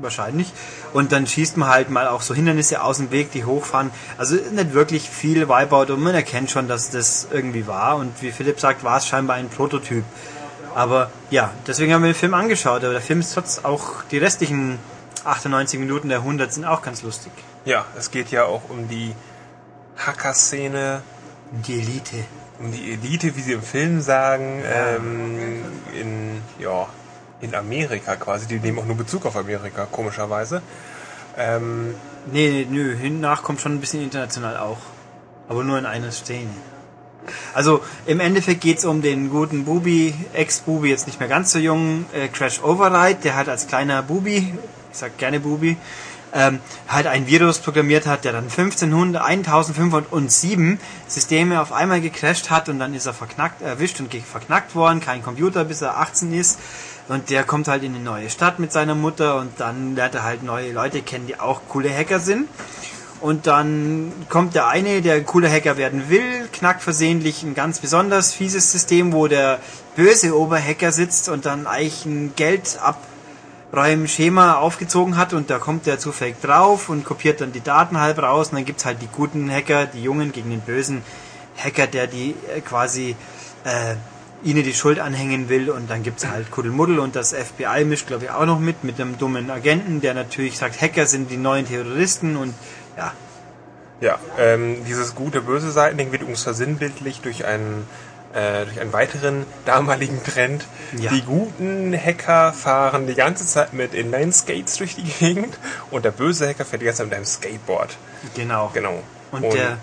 Wahrscheinlich. Und dann schießt man halt mal auch so Hindernisse aus dem Weg, die hochfahren. Also nicht wirklich viel Wipeout und man erkennt schon, dass das irgendwie war. Und wie Philipp sagt, war es scheinbar ein Prototyp. Aber ja, deswegen haben wir den Film angeschaut. Aber der Film ist trotz auch die restlichen 98 Minuten der 100 sind auch ganz lustig. Ja, es geht ja auch um die Hacker-Szene, Die Elite. um die Elite, wie sie im Film sagen, ähm, in, ja, in Amerika quasi. Die nehmen auch nur Bezug auf Amerika, komischerweise. Ähm, Nee, nee, nö, hinnach kommt schon ein bisschen international auch. Aber nur in einer Szene. Also im Endeffekt geht's um den guten Bubi, Ex-Bubi, jetzt nicht mehr ganz so jung, äh, Crash Override, der halt als kleiner Bubi, ich sag gerne Bubi, ähm, halt ein Virus programmiert hat, der dann 1500, 1507 Systeme auf einmal gecrasht hat und dann ist er verknackt, erwischt und verknackt worden, kein Computer, bis er 18 ist. Und der kommt halt in eine neue Stadt mit seiner Mutter und dann lernt er halt neue Leute kennen, die auch coole Hacker sind. Und dann kommt der eine, der ein cooler Hacker werden will, knackt versehentlich ein ganz besonders fieses System, wo der böse Oberhacker sitzt und dann eigentlich ein Geld Schema aufgezogen hat und da kommt der zufällig drauf und kopiert dann die Daten halb raus und dann gibt's halt die guten Hacker, die Jungen gegen den bösen Hacker, der die äh, quasi äh, ihnen die Schuld anhängen will und dann gibt's halt Kuddelmuddel und das FBI mischt glaube ich auch noch mit, mit einem dummen Agenten, der natürlich sagt, Hacker sind die neuen Terroristen und ja, Ja, ähm, dieses gute böse Seitending wird uns versinnbildlich durch einen äh, durch einen weiteren damaligen Trend. Ja. Die guten Hacker fahren die ganze Zeit mit Inline-Skates durch die Gegend und der böse Hacker fährt die ganze Zeit mit einem Skateboard. genau. Genau. Und, der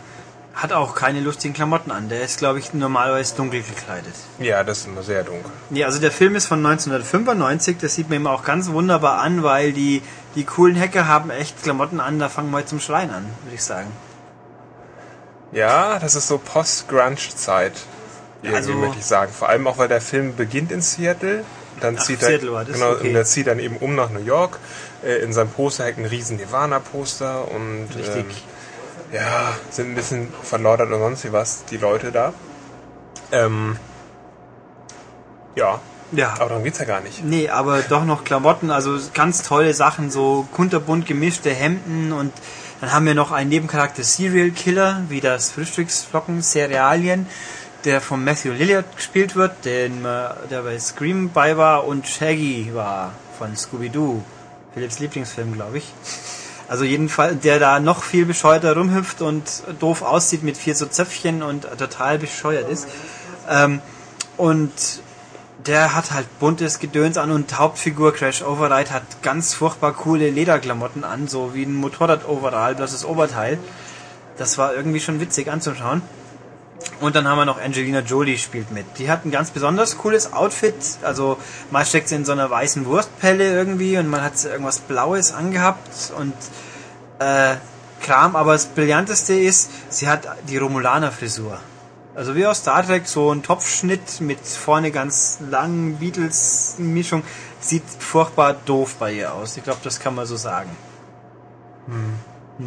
hat auch keine lustigen Klamotten an, der ist glaube ich normalerweise dunkel gekleidet. ja, das ist immer sehr dunkel. Ja, also der Film ist von 1995, das sieht man ihm auch ganz wunderbar an, weil die, die coolen Hacker haben echt Klamotten an, da fangen wir zum Schreien an, würde ich sagen. Ja, das ist so Post-Grunge-Zeit. Also- möchte ich sagen. Vor allem auch, weil der Film beginnt in Seattle. Dann Ach, zieht Seattle er, war das? genau, Okay. und er zieht dann eben um nach New York. Äh, in seinem Poster hängt ein riesen Nirvana-Poster und Richtig. Ähm, ja, sind ein bisschen verlautert und sonst wie was, die Leute da. Ähm, ja, Ja. aber darum geht's ja gar nicht. Nee, aber doch noch Klamotten, also ganz tolle Sachen, so kunterbunt gemischte Hemden und dann haben wir noch einen Nebencharakter Serial Killer, wie das Frühstücksflocken Cerealien, der von Matthew Lillard gespielt wird, den, äh, der bei Scream bei war und Shaggy war von Scooby-Doo, Philips Lieblingsfilm, glaube ich. Also jedenfalls, der da noch viel bescheuerter rumhüpft und doof aussieht mit vier so Zöpfchen und total bescheuert ist. Ähm, und der hat halt buntes Gedöns an und Hauptfigur Crash Override hat ganz furchtbar coole Lederklamotten an, so wie ein Motorrad-Overall, bloß das Oberteil. Das war irgendwie schon witzig anzuschauen. Und dann haben wir noch Angelina Jolie spielt mit. Die hat ein ganz besonders cooles Outfit. Also mal steckt sie in so einer weißen Wurstpelle irgendwie und man hat irgendwas Blaues angehabt und äh, Kram. Aber das Brillanteste ist, sie hat die Romulaner-Frisur. Also wie aus Star Trek, so ein Topfschnitt mit vorne ganz langen Beatles-Mischung. Sieht furchtbar doof bei ihr aus. Ich glaube, das kann man so sagen.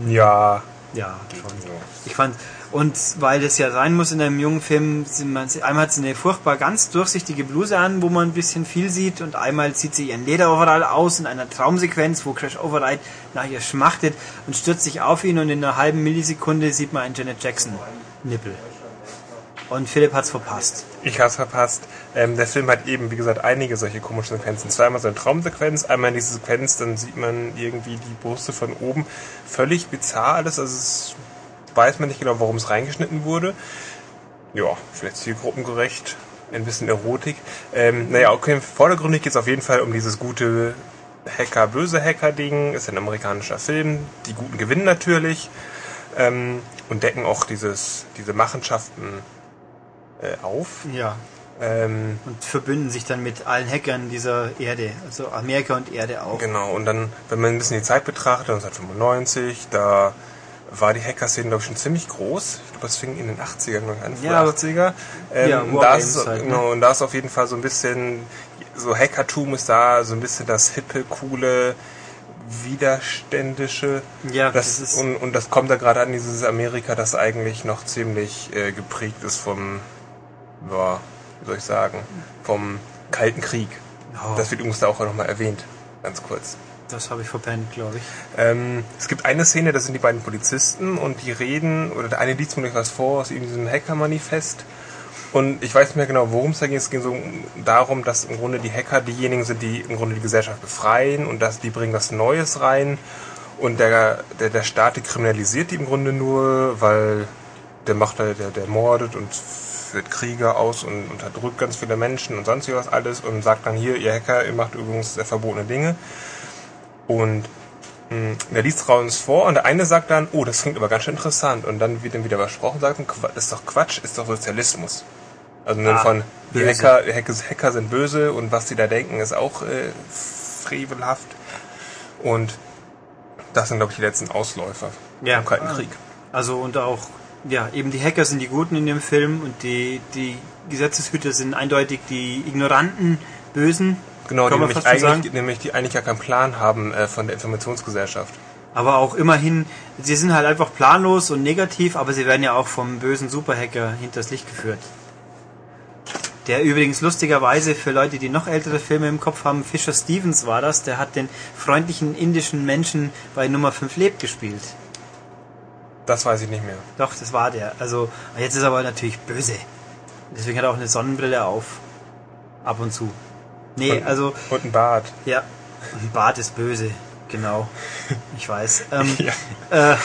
Ja, Ja, schon. so. Ich fand, und weil das ja sein muss in einem jungen Film, man- einmal hat sie eine furchtbar ganz durchsichtige Bluse an, wo man ein bisschen viel sieht, und einmal zieht sie ihren Lederoverall aus in einer Traumsequenz, wo Crash Override nach ihr schmachtet und stürzt sich auf ihn, und in einer halben Millisekunde sieht man einen Janet Jackson Nippel. Und Philipp hat's verpasst. Ich hab's verpasst. Ähm, der Film hat eben, wie gesagt, einige solche komischen Sequenzen. Zweimal so eine Traumsequenz, einmal diese Sequenz, dann sieht man irgendwie die Brüste von oben. Völlig bizarr alles. Also es weiß man nicht genau, warum es reingeschnitten wurde. Ja, vielleicht zielgruppengerecht. Ein bisschen Erotik. Ähm, naja, okay, vordergründig geht es auf jeden Fall um dieses gute Hacker-böse Hacker-Ding. Ist ein amerikanischer Film. Die Guten gewinnen natürlich. Ähm, und decken auch dieses, diese Machenschaften äh, auf. Ja. Ähm, Und verbünden sich dann mit allen Hackern dieser Erde, also Amerika und Erde auch. genau, und dann, wenn man ein bisschen die Zeit betrachtet, 1995, da war die Hacker-Szene, glaube ich, schon ziemlich groß. Ich glaube, das fing in den 80ern, glaube ich, an, Ja, aber- 80er. Ähm, Ja, und da ist, halt, ne? genau, und da ist auf jeden Fall so ein bisschen, so Hackertum ist da, so ein bisschen das hippe, coole, widerständische. Ja, das, das ist- und, und das kommt da gerade an, dieses Amerika, das eigentlich noch ziemlich äh, geprägt ist vom, ja, wie soll ich sagen, vom Kalten Krieg. Oh. Das wird übrigens da auch nochmal erwähnt, ganz kurz. Das habe ich verpennt, glaube ich. Ähm, es gibt eine Szene, da sind die beiden Polizisten und die reden, oder der eine liest mir was vor aus diesem Hacker-Manifest. Und ich weiß nicht mehr genau, worum es da ging. Es ging so darum, dass im Grunde die Hacker diejenigen sind, die im Grunde die Gesellschaft befreien und dass die bringen was Neues rein. Und der, der, der Staat die kriminalisiert die im Grunde nur, weil der macht halt, der, der mordet und führt Kriege aus und unterdrückt ganz viele Menschen und sonst was alles und sagt dann hier, ihr Hacker, ihr macht übrigens sehr verbotene Dinge. Und mh, der liest uns vor und der eine sagt dann, oh, das klingt aber ganz schön interessant. Und dann wird ihm wieder versprochen, sagt, das ist doch Quatsch, ist doch Sozialismus. Also Ah, von, die. Hacker, Hacker, sind böse und was die da denken, ist auch äh, frevelhaft. Und das sind, glaube ich, die letzten Ausläufer Ja. im Kalten Krieg. Also und auch, ja, eben die Hacker sind die Guten in dem Film und die, die Gesetzeshüter sind eindeutig die ignoranten Bösen. Genau, die nämlich eigentlich, nämlich die eigentlich ja keinen Plan haben äh, von der Informationsgesellschaft. Aber auch immerhin, sie sind halt einfach planlos und negativ, aber sie werden ja auch vom bösen Superhacker hinters Licht geführt. Der übrigens lustigerweise für Leute, die noch ältere Filme im Kopf haben, Fisher Stevens war das, der hat den freundlichen indischen Menschen bei Nummer 5 lebt gespielt. Das weiß ich nicht mehr. Doch, das war der. Also, jetzt ist er aber natürlich böse. Deswegen hat er auch eine Sonnenbrille auf. Ab und zu. Nee, Und- also, Und ein Bart. ja. Ein Bart ist böse. Genau. Ich weiß. Ähm, Ja. äh,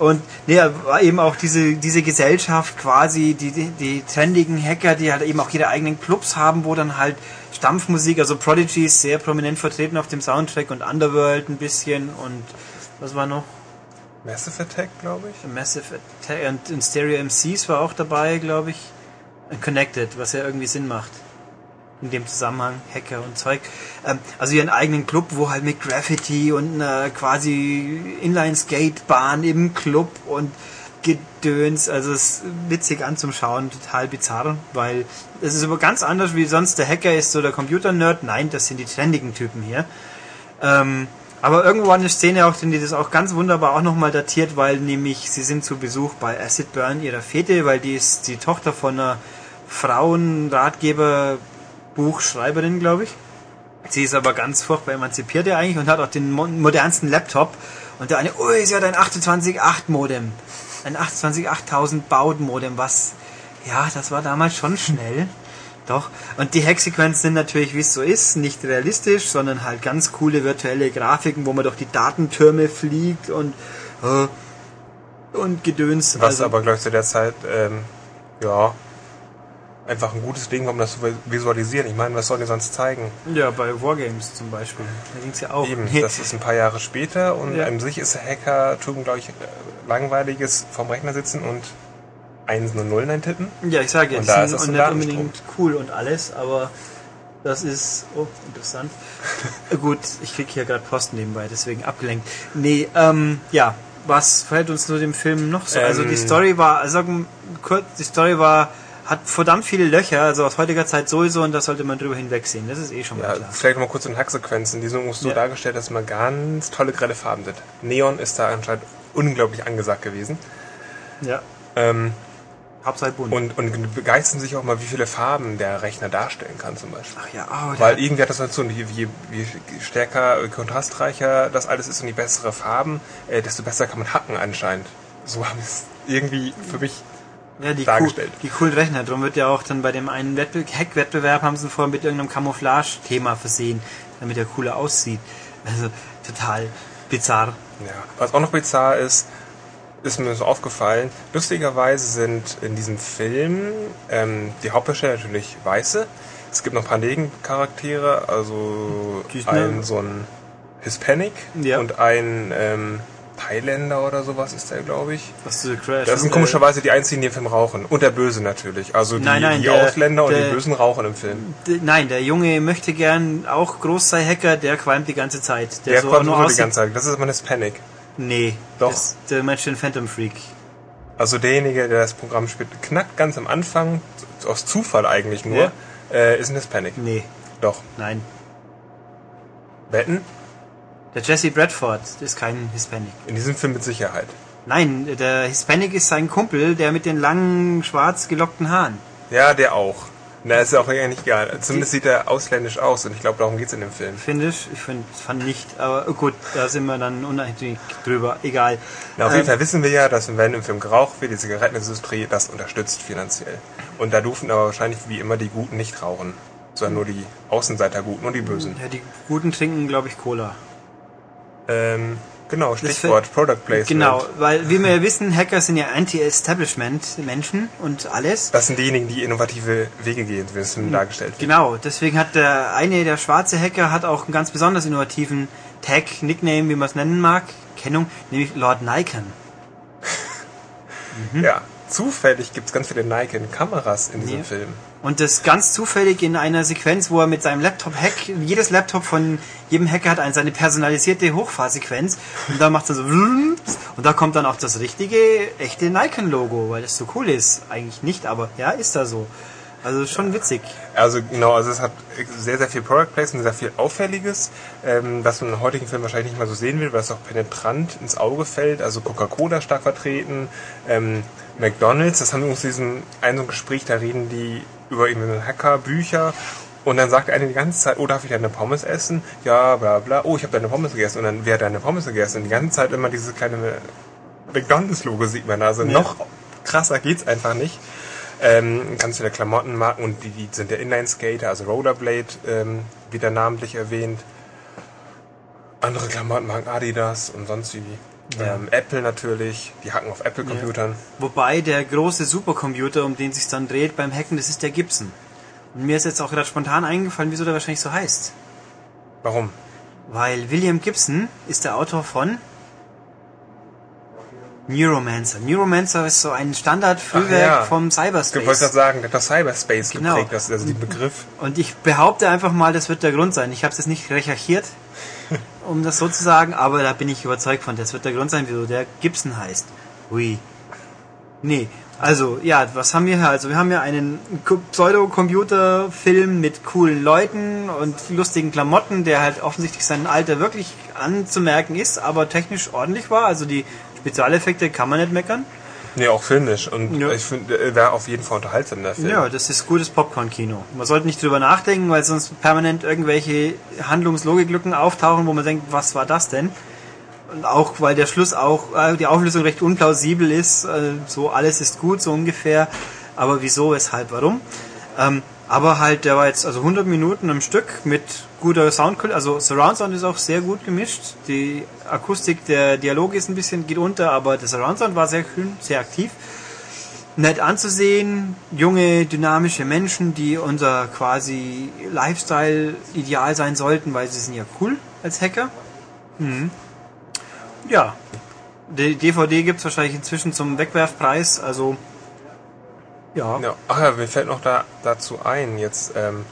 und nee, war eben auch diese, diese Gesellschaft quasi, die, die, die trendigen Hacker, die halt eben auch ihre eigenen Clubs haben, wo dann halt Stampfmusik, also Prodigy ist sehr prominent vertreten auf dem Soundtrack und Underworld ein bisschen und was war noch? Massive Attack, glaube ich. Massive Attack und, und Stereo MCs war auch dabei, glaube ich. Connected, was ja irgendwie Sinn macht. In dem Zusammenhang, Hacker und Zeug. Ähm, also ihren eigenen Club, wo halt mit Graffiti und einer quasi Inline-Skatebahn im Club und Gedöns, also es ist witzig anzuschauen, total bizarr, weil es ist aber ganz anders wie sonst. Der Hacker ist so der Computer-Nerd, nein, das sind die trendigen Typen hier. Ähm, aber irgendwo eine Szene auch, die das auch ganz wunderbar auch nochmal datiert, weil nämlich sie sind zu Besuch bei Acid Burn ihrer Fete, weil die ist die Tochter von einer Frauenratgeber Buchschreiberin, glaube ich. Sie ist aber ganz furchtbar emanzipiert eigentlich und hat auch den mo modernsten Laptop. Und der eine, ui, sie hat ein 28.8 Modem. Ein 28.8000 Baud Modem, was, ja, das war damals schon schnell. Doch. Und die Hacksequenzen sind natürlich, wie es so ist, nicht realistisch, sondern halt ganz coole virtuelle Grafiken, wo man durch die Datentürme fliegt und, äh, und Gedöns. Was Also- aber, glaube ich, zu der Zeit, ähm, ja, einfach ein gutes Ding, um das zu visualisieren. Ich meine, was soll die sonst zeigen? Ja, bei Wargames zum Beispiel. Da ging es ja auch. Eben, das ist ein paar Jahre später und Ja. an sich ist Hackertum, glaube ich, äh, langweiliges vom Rechner sitzen und Einsen und Nullen eintippen. Ja, ich sage ja, Und die da ist sind nicht unbedingt cool und alles, aber das ist, oh, interessant. Gut, ich krieg hier gerade Post nebenbei, deswegen abgelenkt. Nee, ähm, ja, was fällt uns nur dem Film noch so? also die Ähm. Story war, also kurz, die Story war, hat verdammt viele Löcher, also aus heutiger Zeit sowieso, und da sollte man drüber hinwegsehen. Das ist eh schon mal Ja, klar. vielleicht mal kurz zu den Hacksequenzen. Die sind so Ja. dargestellt, dass man ganz tolle grelle Farben sind. Neon ist da anscheinend unglaublich angesagt gewesen. Ja, Ähm, Hauptsache bunt. und, und begeistern sich auch mal, wie viele Farben der Rechner darstellen kann zum Beispiel. Ach ja, oh, Weil irgendwie hat das dazu, je, je, je stärker, äh, kontrastreicher das alles ist und je bessere Farben, äh, desto besser kann man hacken anscheinend. So haben es irgendwie für mich Ja, die, cool, dargestellt. die coolen Rechner. Darum wird ja auch dann bei dem einen Wettbe Hack-Wettbewerb haben sie vorher mit irgendeinem Camouflage-Thema versehen, damit er cooler aussieht. Also total bizarr. Ja, was auch noch bizarr ist, ist mir so aufgefallen. Lustigerweise sind in diesem Film ähm, die Hauptdarsteller natürlich Weiße. Es gibt noch ein paar Nebencharaktere, also ist ein so ein Hispanic Ja. und ein ähm, Thailänder oder sowas ist der, glaube ich. Was du Crash. Das sind äh, komischerweise die einzigen, die im Film rauchen. Und der Böse natürlich. Also die, Nein, nein, die der- Ausländer und der- die Bösen rauchen im Film. Nein, der Junge möchte gern auch groß sei Hacker, der qualmt die ganze Zeit. Der, Der so kommt nur die ganze Zeit. Das ist ein Hispanic. Nee, Doch. Das, der Mensch den Phantom Freak. Also derjenige, der das Programm spielt, knackt ganz am Anfang, aus Zufall eigentlich nur, Ja. äh, ist ein Hispanic. Nee, Doch. nein. Wetten? Der Jesse Bradford ist kein Hispanic. In diesem Film mit Sicherheit. Nein, der Hispanic ist sein Kumpel, der mit den langen, schwarz gelockten Haaren. Ja, der auch. Na, ist ja auch eigentlich egal. Zumindest sieht er ausländisch aus und ich glaube, darum geht's in dem Film. Finde ich. Ich find, fand nicht. Aber gut, da sind wir dann uneinig drüber. Egal. Na, auf jeden Ähm, Fall wissen wir ja, dass wenn im Film geraucht wird, die Zigarettenindustrie das unterstützt finanziell. Und da dürfen aber wahrscheinlich wie immer die Guten nicht rauchen, sondern nur die Außenseiter Guten und die Bösen. Ja, die Guten trinken, glaube ich, Cola. Ähm, Genau, Stichwort Product Placement. Genau, weil wie wir ja wissen, Hacker sind ja Anti-Establishment-Menschen und alles. Das sind diejenigen, die innovative Wege gehen, wie es dargestellt wird. Genau, deswegen hat der eine, der schwarze Hacker, hat auch einen ganz besonders innovativen Tag, Nickname, wie man es nennen mag, Kennung, nämlich Lord Nikon. Mhm. Ja, zufällig gibt es ganz viele Nikon-Kameras in diesem Ja. Film. Und das ganz zufällig in einer Sequenz, wo er mit seinem Laptop hack, jedes Laptop von jedem Hacker hat eine, seine personalisierte Hochfahrsequenz und da macht er so und da kommt dann auch das richtige, echte Nikon-Logo, weil das so cool ist. Eigentlich nicht, aber ja, ist da so. Also schon witzig. Also genau, also es hat sehr, sehr viel Product Placement, sehr viel Auffälliges, ähm, was man im heutigen Film wahrscheinlich nicht mehr so sehen will, weil es auch penetrant ins Auge fällt. Also Coca-Cola stark vertreten, ähm, McDonalds, das haben wir uns in diesem einen so ein Gespräch, da reden die über irgendeine Hacker-Bücher und dann sagt einer die ganze Zeit, oh, darf ich deine Pommes essen? Ja, bla bla, oh, ich habe deine Pommes gegessen und dann, wer hat deine Pommes gegessen? Und die ganze Zeit immer dieses kleine McDonalds-Logo sieht man, also Ja. noch krasser geht's einfach nicht. Ähm, ganz viele Klamottenmarken und die, die sind der Inline-Skater, also Rollerblade, ähm, wieder namentlich erwähnt. Andere Klamottenmarken, Adidas und sonst wie. Ja. Ähm, Apple natürlich, die hacken auf Apple-Computern. Wobei der große Supercomputer, um den sich dann dreht beim Hacken, das ist der Gibson. Und mir ist jetzt auch gerade spontan eingefallen, wieso der wahrscheinlich so heißt. Warum? Weil William Gibson ist der Autor von Neuromancer. Neuromancer ist so ein Standardfrühwerk ja. vom Cyberspace. gerade sagen, der hat das Cyberspace Genau. geprägt, das, also den Begriff. Und ich behaupte einfach mal, das wird der Grund sein. Ich habe es jetzt nicht recherchiert, um das so zu sagen, aber da bin ich überzeugt von. Das wird der Grund sein, wieso der Gibson heißt. Ui. Nee, also ja, was haben wir hier? Also wir haben ja einen Pseudo-Computer-Film mit coolen Leuten und lustigen Klamotten, der halt offensichtlich sein Alter wirklich anzumerken ist, aber technisch ordentlich war. Also die Spezialeffekte kann man nicht meckern. Nee, auch filmisch. Und Ja. ich finde, er wäre auf jeden Fall unterhaltsam, der Film. Ja, das ist gutes Popcorn-Kino. Man sollte nicht drüber nachdenken, weil sonst permanent irgendwelche Handlungslogiklücken auftauchen, wo man denkt, was war das denn? Und auch, weil der Schluss auch, äh, die Auflösung recht unplausibel ist, äh, so alles ist gut, so ungefähr. Aber wieso, weshalb, warum? Ähm, aber halt, der war jetzt also 100 Minuten am Stück mit guter Soundqualität, also Surround Sound ist auch sehr gut gemischt. Die Akustik, der Dialog ist ein bisschen, geht unter, aber der Surround Sound war sehr schön, sehr aktiv nett anzusehen, junge, dynamische Menschen, die unser quasi Lifestyle-Ideal sein sollten, weil sie sind ja cool als Hacker. Mhm. Ja, die DVD gibt's wahrscheinlich inzwischen zum Wegwerfpreis, also ja. Ja, ach ja, mir fällt noch da, dazu ein, jetzt, ähm,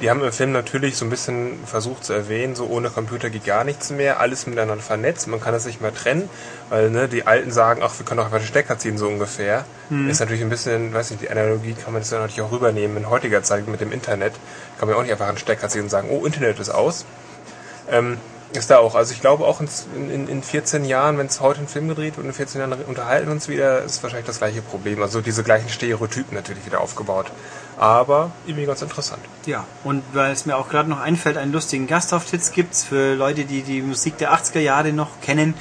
die haben im Film natürlich so ein bisschen versucht zu erwähnen, so ohne Computer geht gar nichts mehr, alles miteinander vernetzt, man kann das nicht mehr trennen, weil ne, die Alten sagen, ach, wir können doch einfach den Stecker ziehen, so ungefähr. Ist natürlich ein bisschen, weiß nicht, die Analogie kann man jetzt ja natürlich auch rübernehmen in heutiger Zeit mit dem Internet. Kann man ja auch nicht einfach einen Stecker ziehen und sagen, oh, Internet ist aus. Ähm, ist da auch. Also ich glaube auch in, in, in 14 Jahren, wenn es heute ein Film gedreht wird und in 14 Jahren unterhalten wir uns wieder, ist wahrscheinlich das gleiche Problem. Also diese gleichen Stereotypen natürlich wieder aufgebaut. Aber irgendwie ganz interessant. Ja, und weil es mir auch gerade noch einfällt, einen lustigen Gastauftritt gibt's für Leute, die die Musik der 80er Jahre noch kennen,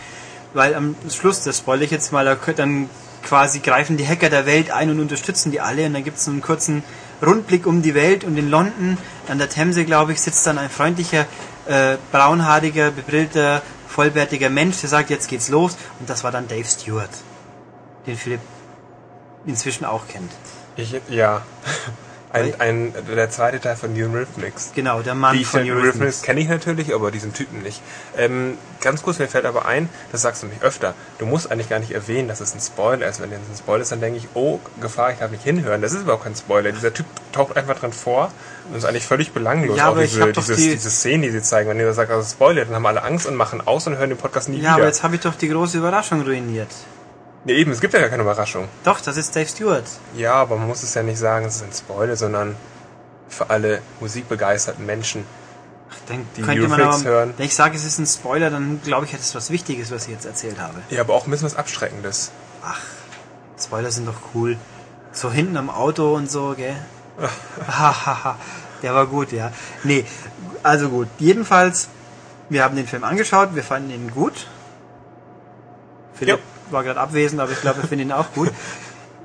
weil am Schluss, das spoilere ich jetzt mal, dann quasi greifen die Hacker der Welt ein und unterstützen die alle und dann gibt's so einen kurzen Rundblick um die Welt und in London, an der Themse, glaube ich, sitzt dann ein freundlicher, äh, braunhaariger, bebrillter, vollbärtiger Mensch, der sagt, jetzt geht's los und das war dann Dave Stewart, den Philipp inzwischen auch kennt. Ich, ja. Ein, ein, der zweite Teil von New Rhythmics. Genau, der Mann Die von New Eurythmics. Rhythmics kenne ich natürlich, aber diesen Typen nicht. Ähm, ganz kurz, mir fällt aber ein, das sagst du mich öfter, du musst eigentlich gar nicht erwähnen, dass es ein Spoiler ist. Wenn es ein Spoiler ist, dann denke ich, oh, Gefahr, ich darf nicht hinhören. Das ist überhaupt kein Spoiler. Dieser Typ taucht einfach drin vor und ist eigentlich völlig belanglos. Ja, aber ich diese, hab doch dieses, die- diese Szenen, die sie zeigen. Wenn ihr sagt, das ist Spoiler, dann haben alle Angst und machen aus und hören den Podcast nie Ja, aber wieder. jetzt habe ich doch die große Überraschung ruiniert. Nee, eben, es gibt ja gar keine Überraschung. Doch, das ist Dave Stewart. Ja, aber man muss es ja nicht sagen, es ist ein Spoiler, sondern für alle musikbegeisterten Menschen. Dann Die könnte man aber, hören. wenn ich sage, es ist ein Spoiler, dann glaube ich, es ist was Wichtiges, was ich jetzt erzählt habe. Ja, aber auch ein bisschen was Abschreckendes. Ach, Spoiler sind doch cool. So hinten am Auto und so, gell? Der war gut, ja. Nee, also gut. Jedenfalls, wir haben den Film angeschaut, wir fanden ihn gut. Philipp war gerade abwesend, aber ich glaube, wir finden ihn auch gut.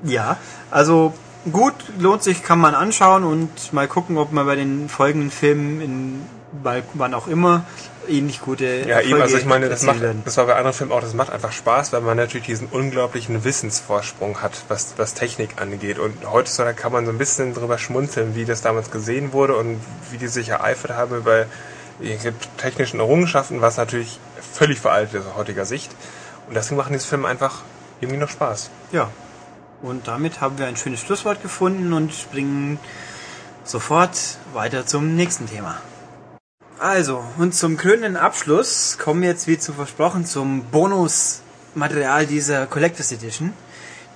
Ja, also gut, lohnt sich, kann man anschauen und mal gucken, ob man bei den folgenden Filmen, in, bei, wann auch immer, ähnlich gute Ja, eben, also ich meine, das, macht, das war bei anderen Filmen auch, das macht einfach Spaß, weil man natürlich diesen unglaublichen Wissensvorsprung hat, was, was Technik angeht. Und heutzutage kann man so ein bisschen drüber schmunzeln, wie das damals gesehen wurde und wie die sich ereifert haben über ihre technischen Errungenschaften, was natürlich völlig veraltet ist aus heutiger Sicht. Und deswegen machen diese Filme einfach irgendwie noch Spaß. Ja. Und damit haben wir ein schönes Schlusswort gefunden und springen sofort weiter zum nächsten Thema. Also, und zum krönenden Abschluss kommen wir jetzt, wie zu versprochen, zum Bonusmaterial dieser Collectors Edition.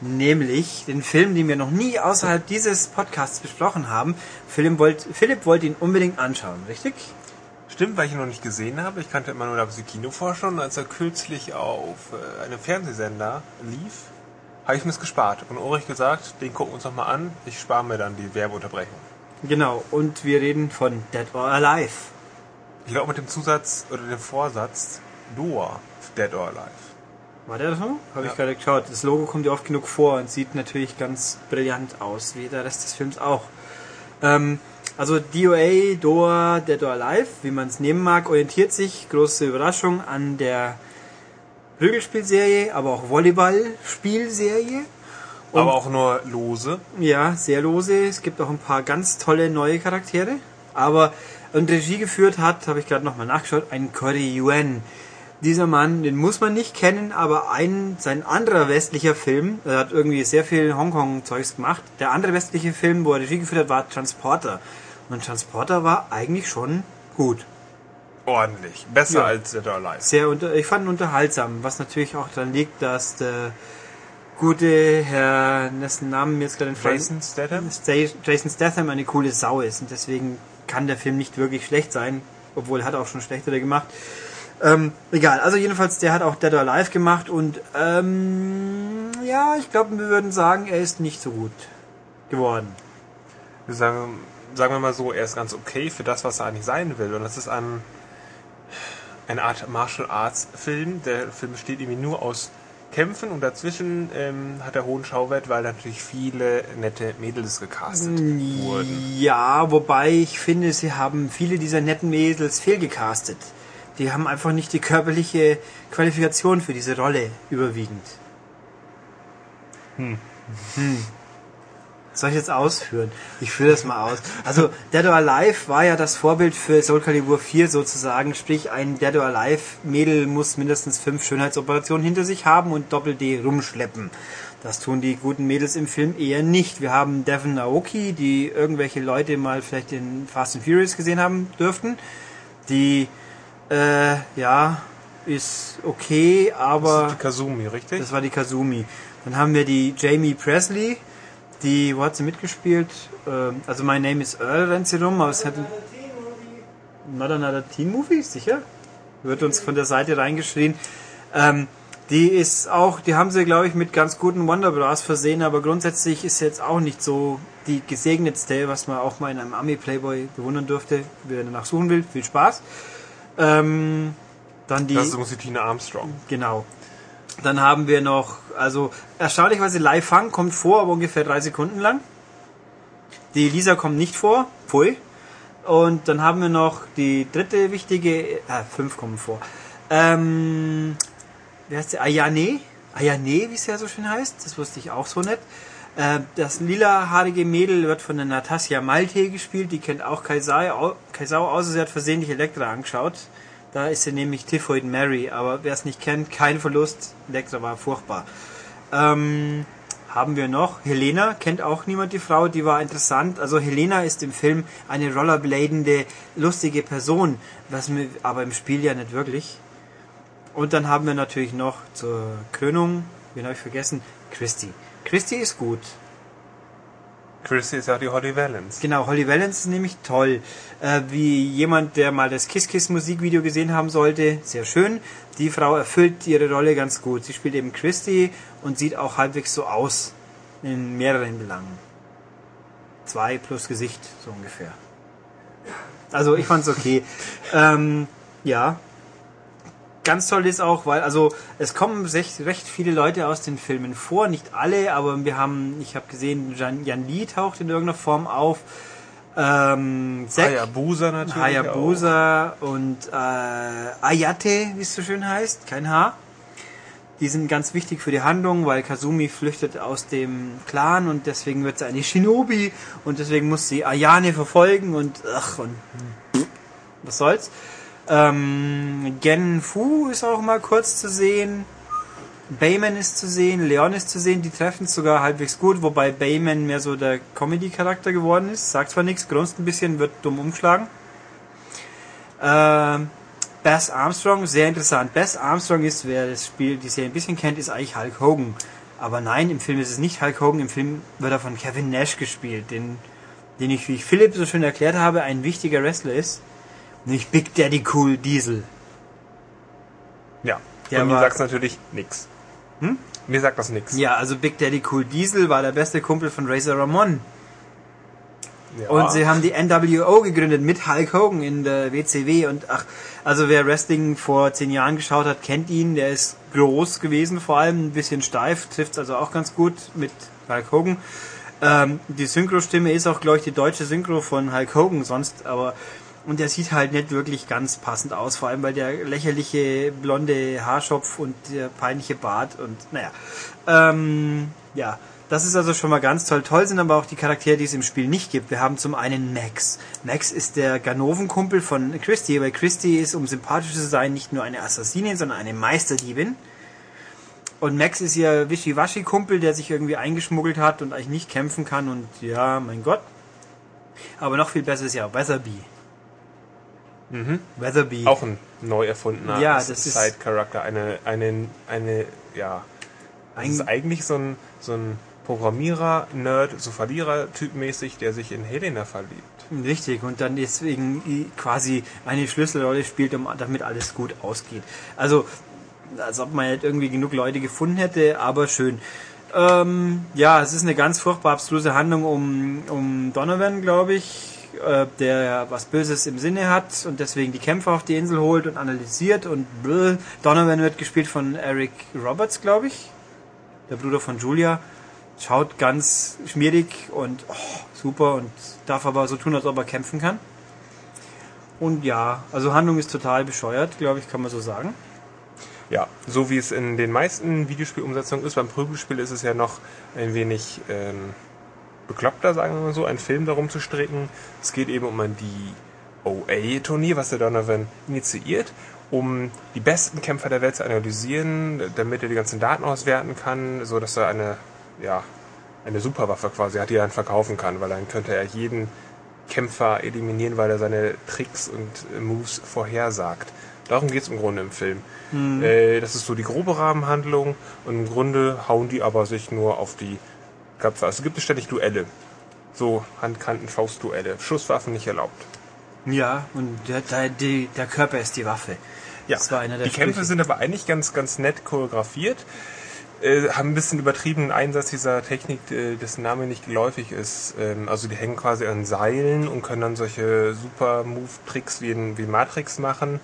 Nämlich den Film, den wir noch nie außerhalb dieses Podcasts besprochen haben. Philipp wollte, Philipp wollte ihn unbedingt anschauen, richtig? Stimmt, weil ich ihn noch nicht gesehen habe. Ich kannte immer nur das Kinovorschau und als er kürzlich auf äh, einem Fernsehsender lief, habe ich mir es gespart. Und Ulrich gesagt, den gucken wir uns noch mal an. Ich spare mir dann die Werbeunterbrechung. Genau, und wir reden von Dead or Alive. Ich glaube mit dem Zusatz oder dem Vorsatz Doa Dead or Alive. War der so? Habe Ja. ich gerade geschaut. Das Logo kommt ja oft genug vor und sieht natürlich ganz brillant aus, wie der Rest des Films auch. Ähm, also DOA, DOA, Dead or Alive, wie man es nehmen mag, orientiert sich, große Überraschung, an der Prügelspielserie, aber auch Volleyballspielserie. Aber auch nur lose. Ja, sehr lose. Es gibt auch ein paar ganz tolle neue Charaktere. Aber und Regie geführt hat, habe ich gerade nochmal nachgeschaut, ein Corey Yuen. Dieser Mann, den muss man nicht kennen, aber ein, sein anderer westlicher Film, er hat irgendwie sehr viel Hongkong-Zeugs gemacht. Der andere westliche Film, wo er Regie geführt hat, war Transporter. Und Transporter war eigentlich schon gut. Ordentlich. Besser Ja. als Dead or Alive. Sehr unter, ich fand ihn unterhaltsam, was natürlich auch daran liegt, dass der gute Herr, dessen Namen mir jetzt gerade entfallen Jason Statham? Sta- Jason Statham eine coole Sau ist und deswegen kann der Film nicht wirklich schlecht sein, obwohl hat auch schon schlechtere gemacht. Ähm, egal, also jedenfalls, der hat auch Dead or Alive gemacht und ähm, ja, ich glaube, wir würden sagen, er ist nicht so gut geworden. Sagen, sagen wir mal so, er ist ganz okay für das, was er eigentlich sein will. Und das ist ein, eine Art Martial Arts Film. Der Film besteht irgendwie nur aus Kämpfen und dazwischen ähm, hat er hohen Schauwert, weil natürlich viele nette Mädels gecastet wurden. Ja, wobei ich finde, sie haben viele dieser netten Mädels fehlgecastet. Die haben einfach nicht die körperliche Qualifikation für diese Rolle überwiegend. Hm. Soll ich jetzt ausführen? Ich führe das mal aus. Also Dead or Alive war ja das Vorbild für Soul Calibur 4 sozusagen. Sprich, ein Dead or Alive Mädel muss mindestens fünf Schönheitsoperationen hinter sich haben und Doppel-D rumschleppen. Das tun die guten Mädels im Film eher nicht. Wir haben Devon Naoki, die irgendwelche Leute mal vielleicht in Fast and Furious gesehen haben dürften. Die, äh, ja, ist okay, aber... Das ist die Kazumi, richtig? Das war die Kazumi. Dann haben wir die Jamie Presley, die, wo hat sie mitgespielt? Ähm, also My Name is Earl rennt sie rum, aber es hat... Not another Teen Movie, sicher? Wird uns von der Seite reingeschrien. Ähm, die ist auch, die haben sie, glaube ich, mit ganz guten Wonderbras versehen, aber grundsätzlich ist sie jetzt auch nicht so die gesegnetste, was man auch mal in einem Ami-Playboy bewundern dürfte. Wer danach suchen will, viel Spaß. Ähm, dann die... das ist die Tina Armstrong. Genau. Dann haben wir noch, also erstaunlicherweise Live Fang kommt vor, aber ungefähr drei Sekunden lang. Die Lisa kommt nicht vor, pfui. Und dann haben wir noch die dritte wichtige, äh, fünf kommen vor. Ähm, wie heißt sie? Ayane? Ayane, wie es ja so schön heißt, das wusste ich auch so nicht. Äh, das lilahaarige Mädel wird von der Natasja Malte gespielt, die kennt auch Kaisau, Kaisau außer sie hat versehentlich Elektra angeschaut. Da ist sie nämlich Typhoid Mary, aber wer es nicht kennt, kein Verlust. Elektra war furchtbar. Ähm, haben wir noch Helena, kennt auch niemand die Frau, die war interessant. Also Helena ist im Film eine rollerbladende, lustige Person, was mir aber im Spiel ja nicht wirklich. Und dann haben wir natürlich noch zur Krönung, wen habe ich vergessen? Christy. Christy ist gut. Chrissy ist ja die Holly Valance. Genau, Holly Valance ist nämlich toll. Äh, wie jemand, der mal das Kiss Kiss Musikvideo gesehen haben sollte, sehr schön. Die Frau erfüllt ihre Rolle ganz gut. Sie spielt eben Christy und sieht auch halbwegs so aus. In mehreren Belangen. Zwei plus Gesicht, so ungefähr. Also ich fand's okay. ähm, ja. Ganz toll ist auch, weil, also es kommen recht, recht viele Leute aus den Filmen vor, nicht alle, aber wir haben, ich habe gesehen, Jan, Jan Lee taucht in irgendeiner Form auf. Ähm, Zack, Hayabusa natürlich. Hayabusa und äh, Ayate, wie es so schön heißt, kein Haar. Die sind ganz wichtig für die Handlung, weil Kazumi flüchtet aus dem Clan und deswegen wird sie eine Shinobi und deswegen muss sie Ayane verfolgen und ach und was soll's. Ähm, Gen Fu ist auch mal kurz zu sehen. Bayman ist zu sehen, Leon ist zu sehen, die treffen es sogar halbwegs gut, wobei Bayman mehr so der Comedy-Charakter geworden ist. Sagt zwar nichts, grunzt ein bisschen, wird dumm umschlagen. Ähm, Bass Armstrong, sehr interessant. Bass Armstrong ist, wer das Spiel, die Serie ein bisschen kennt, ist eigentlich Hulk Hogan. Aber nein, im Film ist es nicht Hulk Hogan, im Film wird er von Kevin Nash gespielt, den, den ich, wie ich Philipp so schön erklärt habe, ein wichtiger Wrestler ist. Nicht Big Daddy Cool Diesel. Ja. Der Und mir sagt's natürlich nix. Hm? Mir sagt das nix. Ja, also Big Daddy Cool Diesel war der beste Kumpel von Razor Ramon. Ja. Und sie haben die NWO gegründet mit Hulk Hogan in der WCW und ach, also wer Wrestling vor zehn Jahren geschaut hat, kennt ihn. Der ist groß gewesen, vor allem ein bisschen steif, trifft also auch ganz gut mit Hulk Hogan. Ähm, die Synchrostimme ist auch, glaube ich, die deutsche Synchro von Hulk Hogan sonst, aber und der sieht halt nicht wirklich ganz passend aus, vor allem weil der lächerliche blonde Haarschopf und der peinliche Bart und naja. Ähm, ja, das ist also schon mal ganz toll. Toll sind aber auch die Charaktere, die es im Spiel nicht gibt. Wir haben zum einen Max. Max ist der Ganoven-Kumpel von Christy, weil Christy ist, um sympathisch zu sein, nicht nur eine Assassinin, sondern eine Meisterdiebin. Und Max ist ihr Wischiwaschi-Kumpel, der sich irgendwie eingeschmuggelt hat und eigentlich nicht kämpfen kann und ja, mein Gott. Aber noch viel besser ist ja Weatherby. Mhm. Weatherby. Auch ein neu erfundener Ja, das ist- Side-Character. Eine, eine, eine, ja. Das Ein- ist eigentlich so ein, so ein Programmierer, Nerd, so Verlierer-Typ mäßig, der sich in Helena verliebt. Richtig, und dann deswegen quasi eine Schlüsselrolle spielt, um, damit alles gut ausgeht. Also, als ob man halt irgendwie genug Leute gefunden hätte, aber schön. Ähm, ja, es ist eine ganz furchtbar abstruse Handlung um, um Donovan, glaube ich, äh, der was Böses im Sinne hat und deswegen die Kämpfer auf die Insel holt und analysiert und bläh. Donovan wird gespielt von Eric Roberts, glaube ich, der Bruder von Julia. Schaut ganz schmierig und oh, super und darf aber so tun, als ob er kämpfen kann. Und ja, also Handlung ist total bescheuert, glaube ich, kann man so sagen. Ja, so wie es in den meisten Videospielumsetzungen ist, beim Prügelspiel ist es ja noch ein wenig ähm, bekloppter, sagen wir mal so, einen Film darum zu stricken. Es geht eben um ein DOA-Turnier, was der Donovan initiiert, um die besten Kämpfer der Welt zu analysieren, damit er die ganzen Daten auswerten kann, so dass er eine, ja, eine Superwaffe quasi hat, die er dann verkaufen kann, weil dann könnte er jeden Kämpfer eliminieren, weil er seine Tricks und Moves vorhersagt. Darum geht's im Grunde im Film. Äh, das ist so die grobe Rahmenhandlung und im Grunde hauen die aber sich nur auf die Köpfe. Also gibt es ständig Duelle. So Handkanten, Faustduelle. Schusswaffen nicht erlaubt. Ja, und der, der, der Körper ist die Waffe. Das war einer der die Kämpfe sind aber eigentlich ganz, ganz nett choreografiert. Äh, haben ein bisschen übertriebenen Einsatz dieser Technik, äh, dessen Name nicht geläufig ist. Ähm, also die hängen quasi an Seilen und können dann solche super Move-Tricks wie in, wie Matrix machen.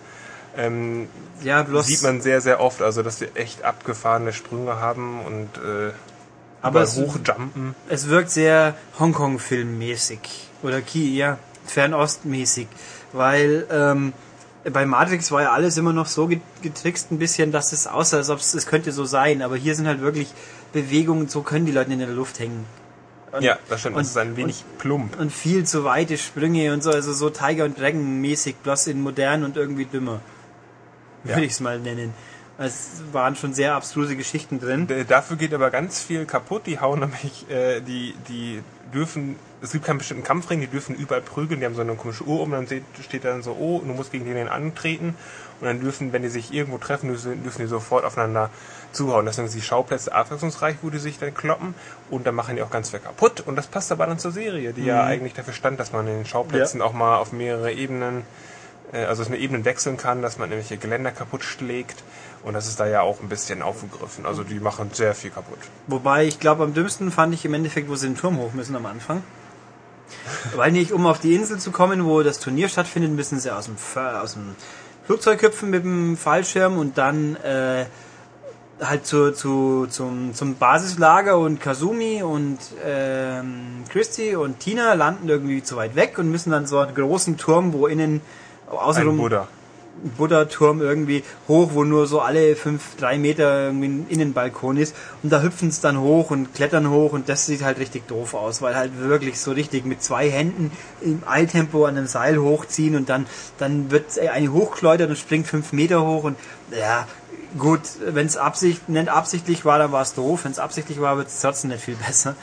Ähm, Ja, bloß. sieht man sehr, sehr oft, also dass sie echt abgefahrene Sprünge haben und äh, Aber es- hochjumpen. Es wirkt sehr Hongkong-Film-mäßig. Oder Ki, ja, Fernost-mäßig. Weil ähm, bei Matrix war ja alles immer noch so get- getrickst ein bisschen, dass es aussah, als ob es es könnte so sein. Aber hier sind halt wirklich Bewegungen, so können die Leute in der Luft hängen. Und, Ja, das stimmt. und- das ist ein wenig plump. und viel zu weite Sprünge und so, also so Tiger und Dragon mäßig, bloß in modern und irgendwie dümmer. Ja. Würde ich es mal nennen. Es waren schon sehr abstruse Geschichten drin. Dafür geht aber ganz viel kaputt. Die hauen nämlich, äh, die, die dürfen, es gibt keinen bestimmten Kampfring, die dürfen überall prügeln. Die haben so eine komische Uhr um, dann steht, dann so, oh, du musst gegen den antreten. Und dann dürfen, wenn die sich irgendwo treffen, dürfen, die sofort aufeinander zuhauen. Das sind die Schauplätze abwechslungsreich, wo die sich dann kloppen. Und dann machen die auch ganz viel kaputt. Und das passt aber dann zur Serie, die ja eigentlich dafür stand, dass man in den Schauplätzen auch mal auf mehrere Ebenen also dass man Ebenen wechseln kann, dass man irgendwelche Geländer kaputt schlägt. Und das ist da ja auch ein bisschen aufgegriffen. Also die machen sehr viel kaputt. Wobei, ich glaube, am dümmsten fand ich im Endeffekt, wo sie den Turm hoch müssen am Anfang. Weil nicht, um auf die Insel zu kommen, wo das Turnier stattfindet, müssen sie aus dem, aus dem Flugzeug hüpfen mit dem Fallschirm und dann äh, halt zu, zu, zum, zum Basislager und Kazumi und ähm, Christy und Tina landen irgendwie zu weit weg und müssen dann so einen großen Turm, wo innen Ein außenrum Buddha. Buddha-Turm irgendwie hoch, wo nur so alle fünf, drei Meter irgendwie ein Innenbalkon ist. Und da hüpfen es dann hoch und klettern hoch und das sieht halt richtig doof aus, weil halt wirklich so richtig mit zwei Händen im Eiltempo an einem Seil hochziehen und dann, dann wird eine hochgeschleudert und springt fünf Meter hoch und ja, gut, wenn es Absicht, nicht absichtlich war, dann war es doof. Wenn es absichtlich war, wird es trotzdem nicht viel besser.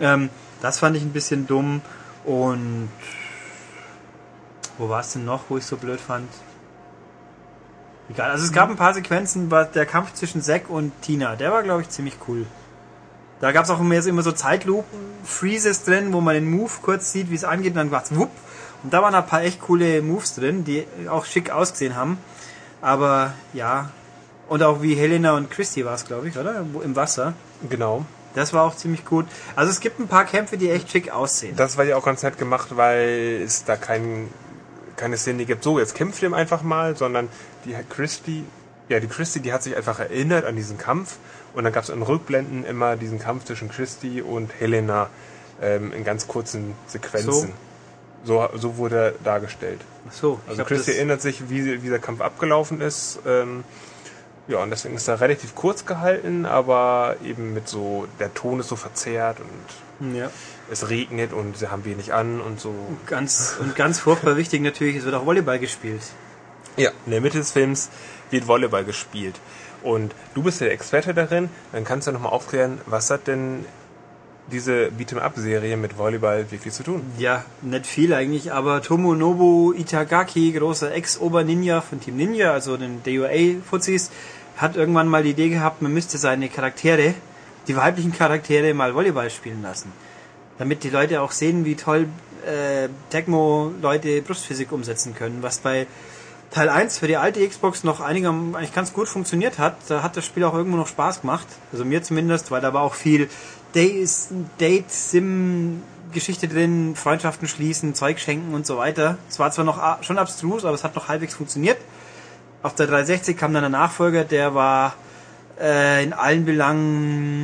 Ähm, das fand ich ein bisschen dumm und wo war es denn noch, wo ich so blöd fand? Egal, also es gab ein paar Sequenzen, war der Kampf zwischen Zack und Tina, der war, glaube ich, ziemlich cool. Da gab es auch immer, so Zeitlupen-Freezes drin, wo man den Move kurz sieht, wie es angeht, und dann macht's wupp. Und da waren ein paar echt coole Moves drin, die auch schick ausgesehen haben. Aber ja, und auch wie Helena und Christy war es, glaube ich, oder? Im Wasser. Genau. Das war auch ziemlich gut. Also es gibt ein paar Kämpfe, die echt schick aussehen. Das war ja auch ganz nett gemacht, weil es da kein, keine Szene gibt, so jetzt kämpft ihm einfach mal, sondern die hat Christy, ja die Christy, die hat sich einfach erinnert an diesen Kampf und dann gab es in Rückblenden immer diesen Kampf zwischen Christy und Helena ähm, in ganz kurzen Sequenzen. So, so wurde er dargestellt. Ach so, Also glaub, Christy das- erinnert sich, wie, wie der Kampf abgelaufen ist. Ähm, ja, und deswegen ist er relativ kurz gehalten, aber eben mit so, der Ton ist so verzerrt und ja. Es regnet und sie haben wenig an und so. Ganz, und ganz furchtbar wichtig natürlich, es wird auch Volleyball gespielt. Ja, in der Mitte des Films wird Volleyball gespielt. Und du bist ja der Experte darin, dann kannst du nochmal aufklären, was hat denn diese Beat'em-up-Serie mit Volleyball wirklich zu tun? Ja, nicht viel eigentlich, aber Tomonobu Itagaki, großer Ex-Ober-Ninja von Team Ninja, also den DOA-Fuzis, hat irgendwann mal die Idee gehabt, man müsste seine Charaktere, die weiblichen Charaktere, mal Volleyball spielen lassen. Damit die Leute auch sehen, wie toll äh, Tecmo-Leute Brustphysik umsetzen können, was bei Teil 1 für die alte Xbox noch einiger, eigentlich ganz gut funktioniert hat. Da hat das Spiel auch irgendwo noch Spaß gemacht. Also mir zumindest, weil da war auch viel Date-Sim-Geschichte drin, Freundschaften schließen, Zeug schenken und so weiter. Es war zwar noch schon abstrus, aber es hat noch halbwegs funktioniert. Auf der 360 kam dann der Nachfolger, der war äh, in allen Belangen,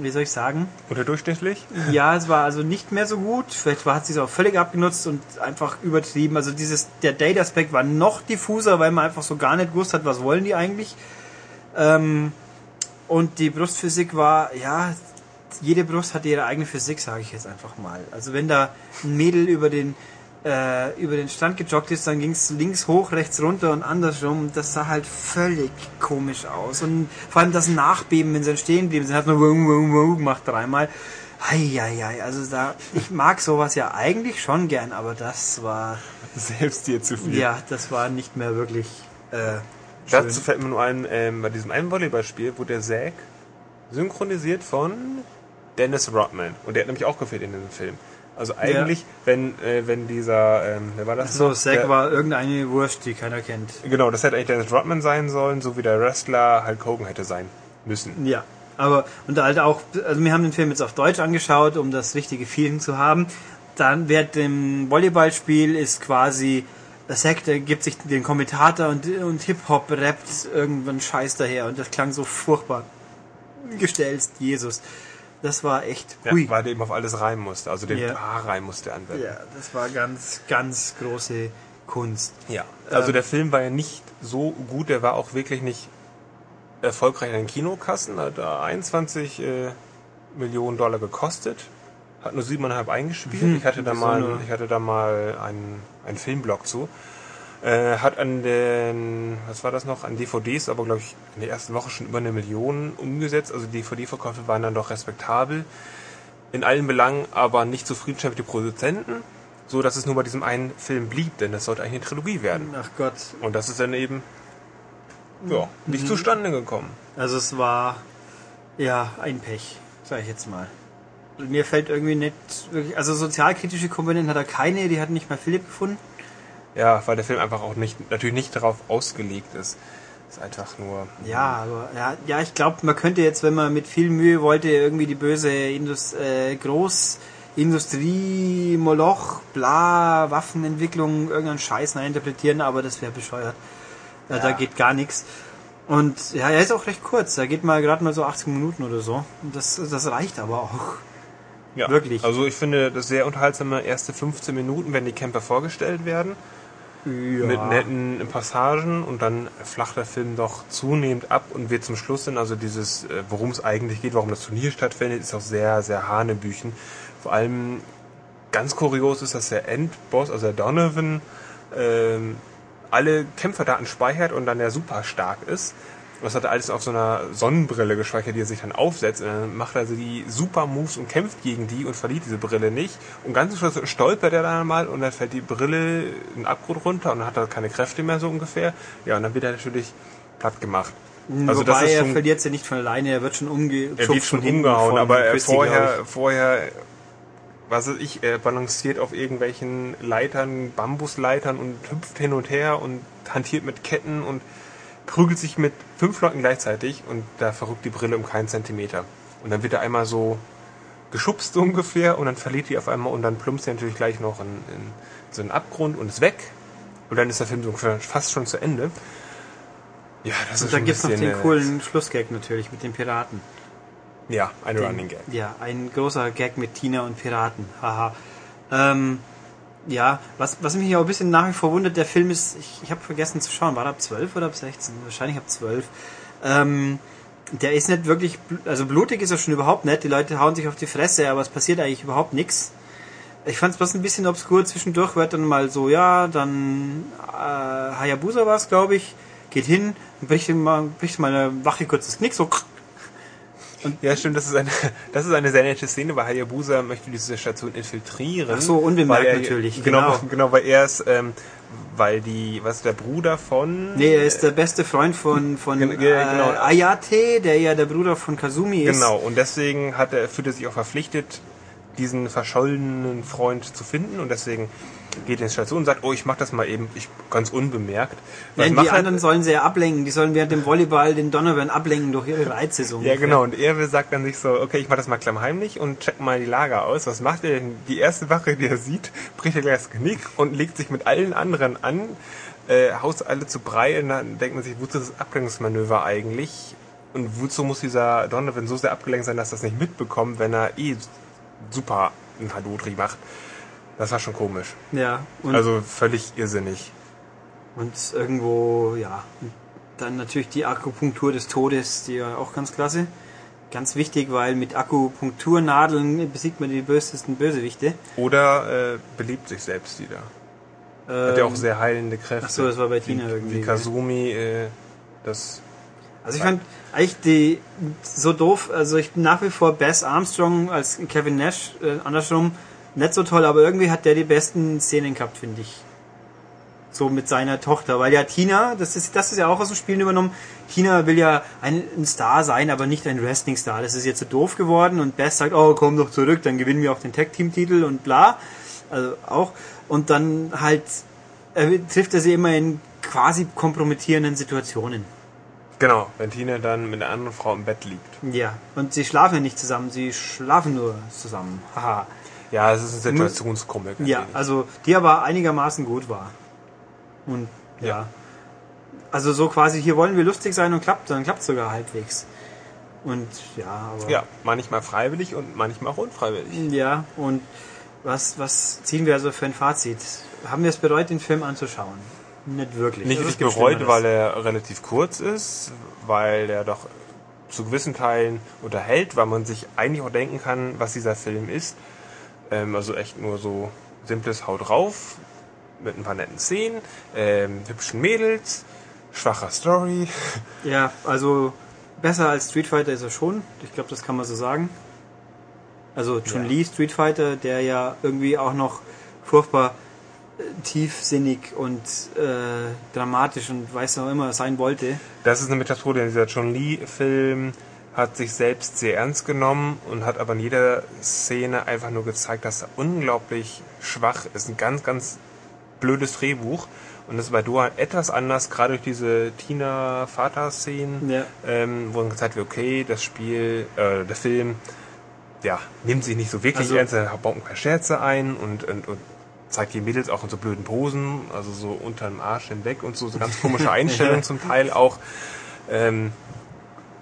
wie soll ich sagen, Unterdurchschnittlich? ja, es war also nicht mehr so gut. Vielleicht war, hat sie es auch völlig abgenutzt und einfach übertrieben. Also dieses, der Date-Aspekt war noch diffuser, weil man einfach so gar nicht gewusst hat, was wollen die eigentlich. Ähm, und die Brustphysik war, ja, jede Brust hatte ihre eigene Physik, sage ich jetzt einfach mal. Also wenn da ein Mädel über den äh, über den Strand gejoggt ist, dann ging es links hoch, rechts runter und andersrum. Das sah halt völlig komisch aus. Und vor allem das Nachbeben, wenn sie dann stehen blieben, sie hat nur wum, wum, wum gemacht dreimal. Eieiei, also da, ich mag sowas ja eigentlich schon gern, aber das war, Selbst dir zu viel. ja, das war nicht mehr wirklich äh, schön. Dazu fällt mir nur ein, ähm, bei diesem einen Volleyballspiel wurde der Zack synchronisiert von Dennis Rodman. Und der hat nämlich auch gefehlt in diesem Film. Also eigentlich, wenn, äh, wenn dieser, ähm, wer war das? So? Zack war irgendeine Wurst, die keiner kennt. Genau, das hätte eigentlich Dennis Rodman sein sollen, so wie der Wrestler Hulk Hogan hätte sein müssen. Ja, aber und halt auch, also wir haben den Film jetzt auf Deutsch angeschaut, um das richtige Feeling zu haben. Dann während dem Volleyballspiel ist quasi Zack, der gibt sich den Kommentator und, und Hip-Hop rappt irgendwann Scheiß daher und das klang so furchtbar. Gestellst, Jesus. Das war echt, Ja, weil der eben auf alles reimen musste. Also den Ja. A rein musste er anwenden. Ja, das war ganz, ganz große Kunst. Ja. Also Ähm, der Film war ja nicht so gut, der war auch wirklich nicht erfolgreich in den Kinokassen, hat da 21 äh, Millionen Dollar gekostet, hat nur siebeneinhalb eingespielt. Mhm, ich hatte da mal, so ich hatte da mal einen, einen Filmblog zu. Äh, hat an den, was war das noch, an DVDs, aber glaube ich in der ersten Woche schon über eine Million umgesetzt. Also DVD-Verkäufe waren dann doch respektabel. In allen Belangen aber nicht zufriedenstellend mit den Produzenten, so dass es nur bei diesem einen Film blieb, denn das sollte eigentlich eine Trilogie werden. Ach Gott. Und das ist dann eben ja, nicht Mhm. zustande gekommen. Also es war ja ein Pech, sag ich jetzt mal. Mir fällt irgendwie nicht wirklich, also sozialkritische Komponenten hat er keine, die hat nicht mal Philipp gefunden. Ja, weil der Film einfach auch nicht, natürlich nicht darauf ausgelegt ist. Ist einfach nur. Ja, aber ja, ja ich glaube, man könnte jetzt, wenn man mit viel Mühe wollte, irgendwie die böse Indus äh, Großindustrie, Moloch, bla, Waffenentwicklung, irgendeinen Scheiß interpretieren, aber das wäre bescheuert. Äh, Da Ja. geht gar nichts. Und ja, er ist auch recht kurz. Er geht mal gerade mal so 80 Minuten oder so. Und Das, das reicht aber auch. Ja, Wirklich. Also ich finde das sehr unterhaltsame erste 15 Minuten, wenn die Camper vorgestellt werden. Ja. Mit netten Passagen und dann flacht der Film doch zunehmend ab und wird zum Schluss dann, also dieses, äh, worum es eigentlich geht, warum das Turnier stattfindet, ist auch sehr, sehr hanebüchen. Vor allem ganz kurios ist, dass der Endboss, also der Donovan, ähm, alle Kämpferdaten speichert und dann der super stark ist. Das hat er alles auf so einer Sonnenbrille gespeichert, die er sich dann aufsetzt. Und dann macht er also die super Moves und kämpft gegen die und verliert diese Brille nicht. Und ganz zum Schluss stolpert er dann mal und dann fällt die Brille in Abgrund runter und dann hat er keine Kräfte mehr so ungefähr. Ja, und dann wird er natürlich platt gemacht. Also das Wobei ist er schon- verliert sie nicht von alleine, er wird schon umgeschubst. Er wird schon umgehauen, aber er vorher, vorher, was weiß ich, er balanciert auf irgendwelchen Leitern, Bambusleitern und hüpft hin und her und hantiert mit Ketten und prügelt sich mit fünf Leuten gleichzeitig und da verrückt die Brille um keinen Zentimeter. Und dann wird er einmal so geschubst so ungefähr und dann verliert die auf einmal und dann plumpst er natürlich gleich noch in, in so einen Abgrund und ist weg. Und dann ist der Film so ungefähr fast schon zu Ende. Ja, das Und ist dann schon gibt's noch den äh, coolen Schlussgag natürlich mit den Piraten. Ja, ein Den- Running Gag. Ja, ein großer Gag mit Tina und Piraten. Haha. Ähm, ja, was, was mich auch ein bisschen nach wie vor wundert, der Film ist, ich, ich habe vergessen zu schauen, war der ab 12 oder ab 16? Wahrscheinlich ab 12. Ähm, der ist nicht wirklich, also blutig ist er schon überhaupt nicht. Die Leute hauen sich auf die Fresse, aber es passiert eigentlich überhaupt nichts. Ich fand es bloß ein bisschen obskur. Zwischendurch wird dann mal so, ja, dann äh, Hayabusa war es, glaube ich, geht hin bricht, ihm mal, bricht mal eine Wache kurz das Knick, so Ja, stimmt, das ist eine, das ist eine sehr nette Szene, weil Hayabusa möchte diese Station infiltrieren. Ach so, unbemerkt er, natürlich, Genau, genau. genau, weil er ist, ähm, weil die, was der Bruder von? Nee, er ist der beste Freund von, von ge- genau. äh, Ayate, der ja der Bruder von Kazumi ist. Genau, und deswegen hat er, fühlt er sich auch verpflichtet, diesen verschollenen Freund zu finden und deswegen geht in die Station und sagt, oh, ich mach das mal eben, ich ganz unbemerkt. Was Nein, die er? anderen sollen sie ja ablenken. Die sollen während dem Volleyball den Donovan ablenken durch ihre Reize. So Ja, genau. Und er sagt dann sich so, okay, ich mach das mal klammheimlich und check mal die Lager aus. Was macht er denn? Die erste Wache, die er sieht, bricht er gleich das Genick und legt sich mit allen anderen an, äh, haust alle zu Brei und dann denkt man sich, wozu ist das Ablenkungsmanöver eigentlich? Und wozu muss dieser Donovan so sehr abgelenkt sein, dass er das nicht mitbekommt, wenn er eh super einen Hadodri macht? Das war schon komisch. Ja, und, Also völlig irrsinnig. und irgendwo, ja. Und dann natürlich die Akupunktur des Todes, die war auch ganz klasse. Ganz wichtig, weil mit Akupunkturnadeln besiegt man die bösesten Bösewichte. Oder äh, beliebt sich selbst wieder. Hat ja auch sehr heilende Kräfte. Ähm, ach so, das war bei Tina wie, irgendwie, Wie? Kazumi, äh, das. Also ich fand eigentlich die so doof, also ich bin nach wie vor Bess Armstrong als Kevin Nash, äh, andersrum, nicht so toll, aber irgendwie hat der die besten Szenen gehabt, finde ich. So mit seiner Tochter, weil ja Tina, das ist, das ist ja auch aus dem Spielen übernommen, Tina will ja ein, ein Star sein, aber nicht ein Wrestling-Star. Das ist jetzt so doof geworden und Bess sagt, oh, komm doch zurück, dann gewinnen wir auch den Tag-Team-Titel und bla. Also auch. Und dann halt äh, trifft er sie immer in quasi kompromittierenden Situationen. Genau, wenn Tina dann mit einer anderen Frau im Bett liegt. Ja, und sie schlafen ja nicht zusammen, sie schlafen nur zusammen. Haha. Ja, es ist ein Situationskomik. ein Ja, wenig. also die aber einigermaßen gut war. Und ja. Ja. Also so quasi, hier wollen wir lustig sein und klappt, dann klappt sogar halbwegs. Und ja, aber. ja, manchmal freiwillig und manchmal auch unfreiwillig. Ja, und was, was ziehen wir also für ein Fazit? Haben wir es bereut, den Film anzuschauen? Nicht wirklich. Nicht Also wirklich bereut, weil er relativ kurz ist, weil er doch zu gewissen Teilen unterhält, weil man sich eigentlich auch denken kann, was dieser Film ist. Ähm, also echt nur so simples Haut drauf, mit ein paar netten Szenen, ähm, hübschen Mädels, schwacher Story. Ja, also besser als Street Fighter ist er schon. Ich glaube, das kann man so sagen. Also Chun Ja. Li Street Fighter, der ja irgendwie auch noch furchtbar äh, tiefsinnig und äh, dramatisch und weiß noch immer sein wollte. Das ist eine Methode. Dieser Chun Li-Film hat sich selbst sehr ernst genommen und hat aber in jeder Szene einfach nur gezeigt, dass er unglaublich schwach ist. Ein ganz, ganz blödes Drehbuch. Und das ist bei Doha etwas anders, gerade durch diese Tina-Vater-Szenen, Ja. ähm, wo dann gezeigt wird, okay, das Spiel, äh, der Film, ja, nimmt sich nicht so wirklich Also- ernst, er baut ein paar Scherze ein und, und, und zeigt die Mädels auch in so blöden Posen, also so unter dem Arsch hinweg und so, so ganz komische Einstellungen zum Teil auch. Ähm,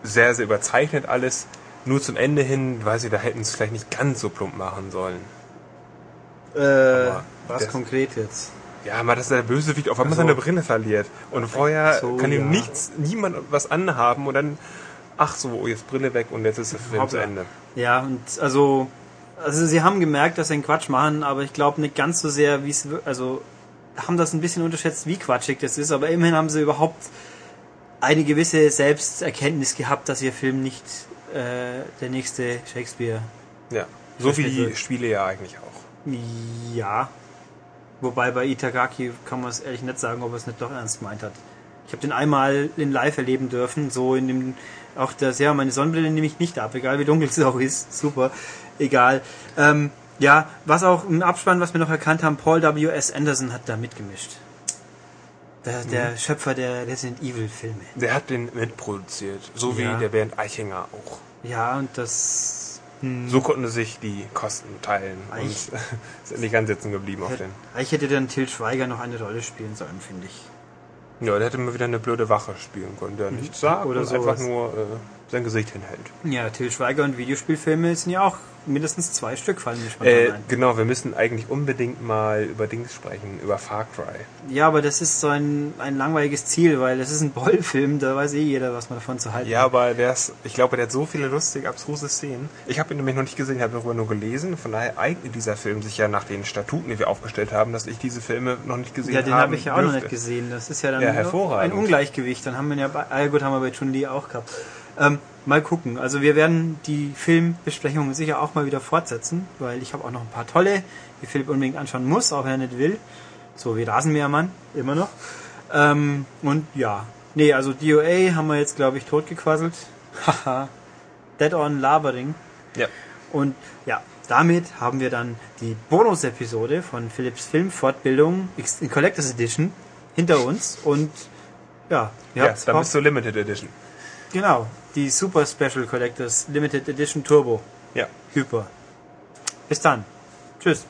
sehr, sehr überzeichnet alles. Nur zum Ende hin, weiß ich, da hätten sie es vielleicht nicht ganz so plump machen sollen. Äh, was das- konkret jetzt? Ja, mal, dass der Bösewicht auf einmal so. seine Brille verliert. Und vorher so, kann ihm ja. nichts, niemand was anhaben und dann, ach so, oh, jetzt Brille weg und jetzt ist der Film zu. Ende. Ja, und also, also sie haben gemerkt, dass sie einen Quatsch machen, aber ich glaube nicht ganz so sehr, wie es, also haben das ein bisschen unterschätzt, wie quatschig das ist, aber immerhin haben sie überhaupt eine gewisse Selbsterkenntnis gehabt, dass ihr Film nicht äh, der nächste Shakespeare. Ja. So wie die. Spiele ja eigentlich auch. Ja. Wobei bei Itagaki kann man es ehrlich nicht sagen, ob er es nicht doch ernst gemeint hat. Ich habe den einmal in live erleben dürfen, so in dem, auch das, ja, meine Sonnenbrille nehme ich nicht ab, egal wie dunkel es auch ist, super, egal. Ähm, ja, was auch im Abspann, was wir noch erkannt haben, Paul W.S. Anderson hat da mitgemischt. Der, der Schöpfer der Resident Evil Filme. Der hat den mitproduziert. So Ja. wie der Bernd Eichinger auch. Ja, und das hm, So konnten sie sich die Kosten teilen Eich- und sind nicht ganz sitzen geblieben auf hätte, den. eigentlich hätte dann Till Schweiger noch eine Rolle spielen sollen, finde ich. Ja, der hätte mal wieder eine blöde Wache spielen können, der nichts sagt Mhm. Oder und sowas. einfach nur äh, sein Gesicht hinhält. Ja, Till Schweiger und Videospielfilme sind ja auch mindestens zwei Stück, fallen mir spontan Äh, ein. genau, wir müssen eigentlich unbedingt mal über Dings sprechen, über Far Cry. Ja, aber das ist so ein, ein langweiliges Ziel, weil das ist ein Boll-Film, da weiß eh jeder, was man davon zu halten Ja, hat. aber der ist, ich glaube, der hat so viele lustige, abstruse Szenen. Ich habe ihn nämlich noch nicht gesehen, habe darüber nur gelesen. Von daher eignet dieser Film sich ja nach den Statuten, die wir aufgestellt haben, dass ich diese Filme noch nicht gesehen Ja, habe. den habe ich ja auch noch dürfte. nicht gesehen. Das ist ja dann Ja, ein. Ungleichgewicht. Dann haben wir ja bei, ah, gut, haben wir bei Chun-Li auch gehabt. Ähm, mal gucken. Also wir werden die Filmbesprechungen sicher auch mal wieder fortsetzen, weil ich habe auch noch ein paar tolle, die Philipp unbedingt anschauen muss, auch wenn er nicht will. So wie Rasenmähermann, immer noch. Ähm, und ja. Nee, also DOA haben wir jetzt, glaube ich, totgequasselt. Haha. Dead on Labering. Ja. Und ja, damit haben wir dann die Bonus-Episode von Philips Filmfortbildung in Collectors Edition hinter uns und ja, Ja, dann bist du Limited Edition. genau, die Super Special Collectors Limited Edition Turbo Ja. Hyper. Bis dann. Tschüss.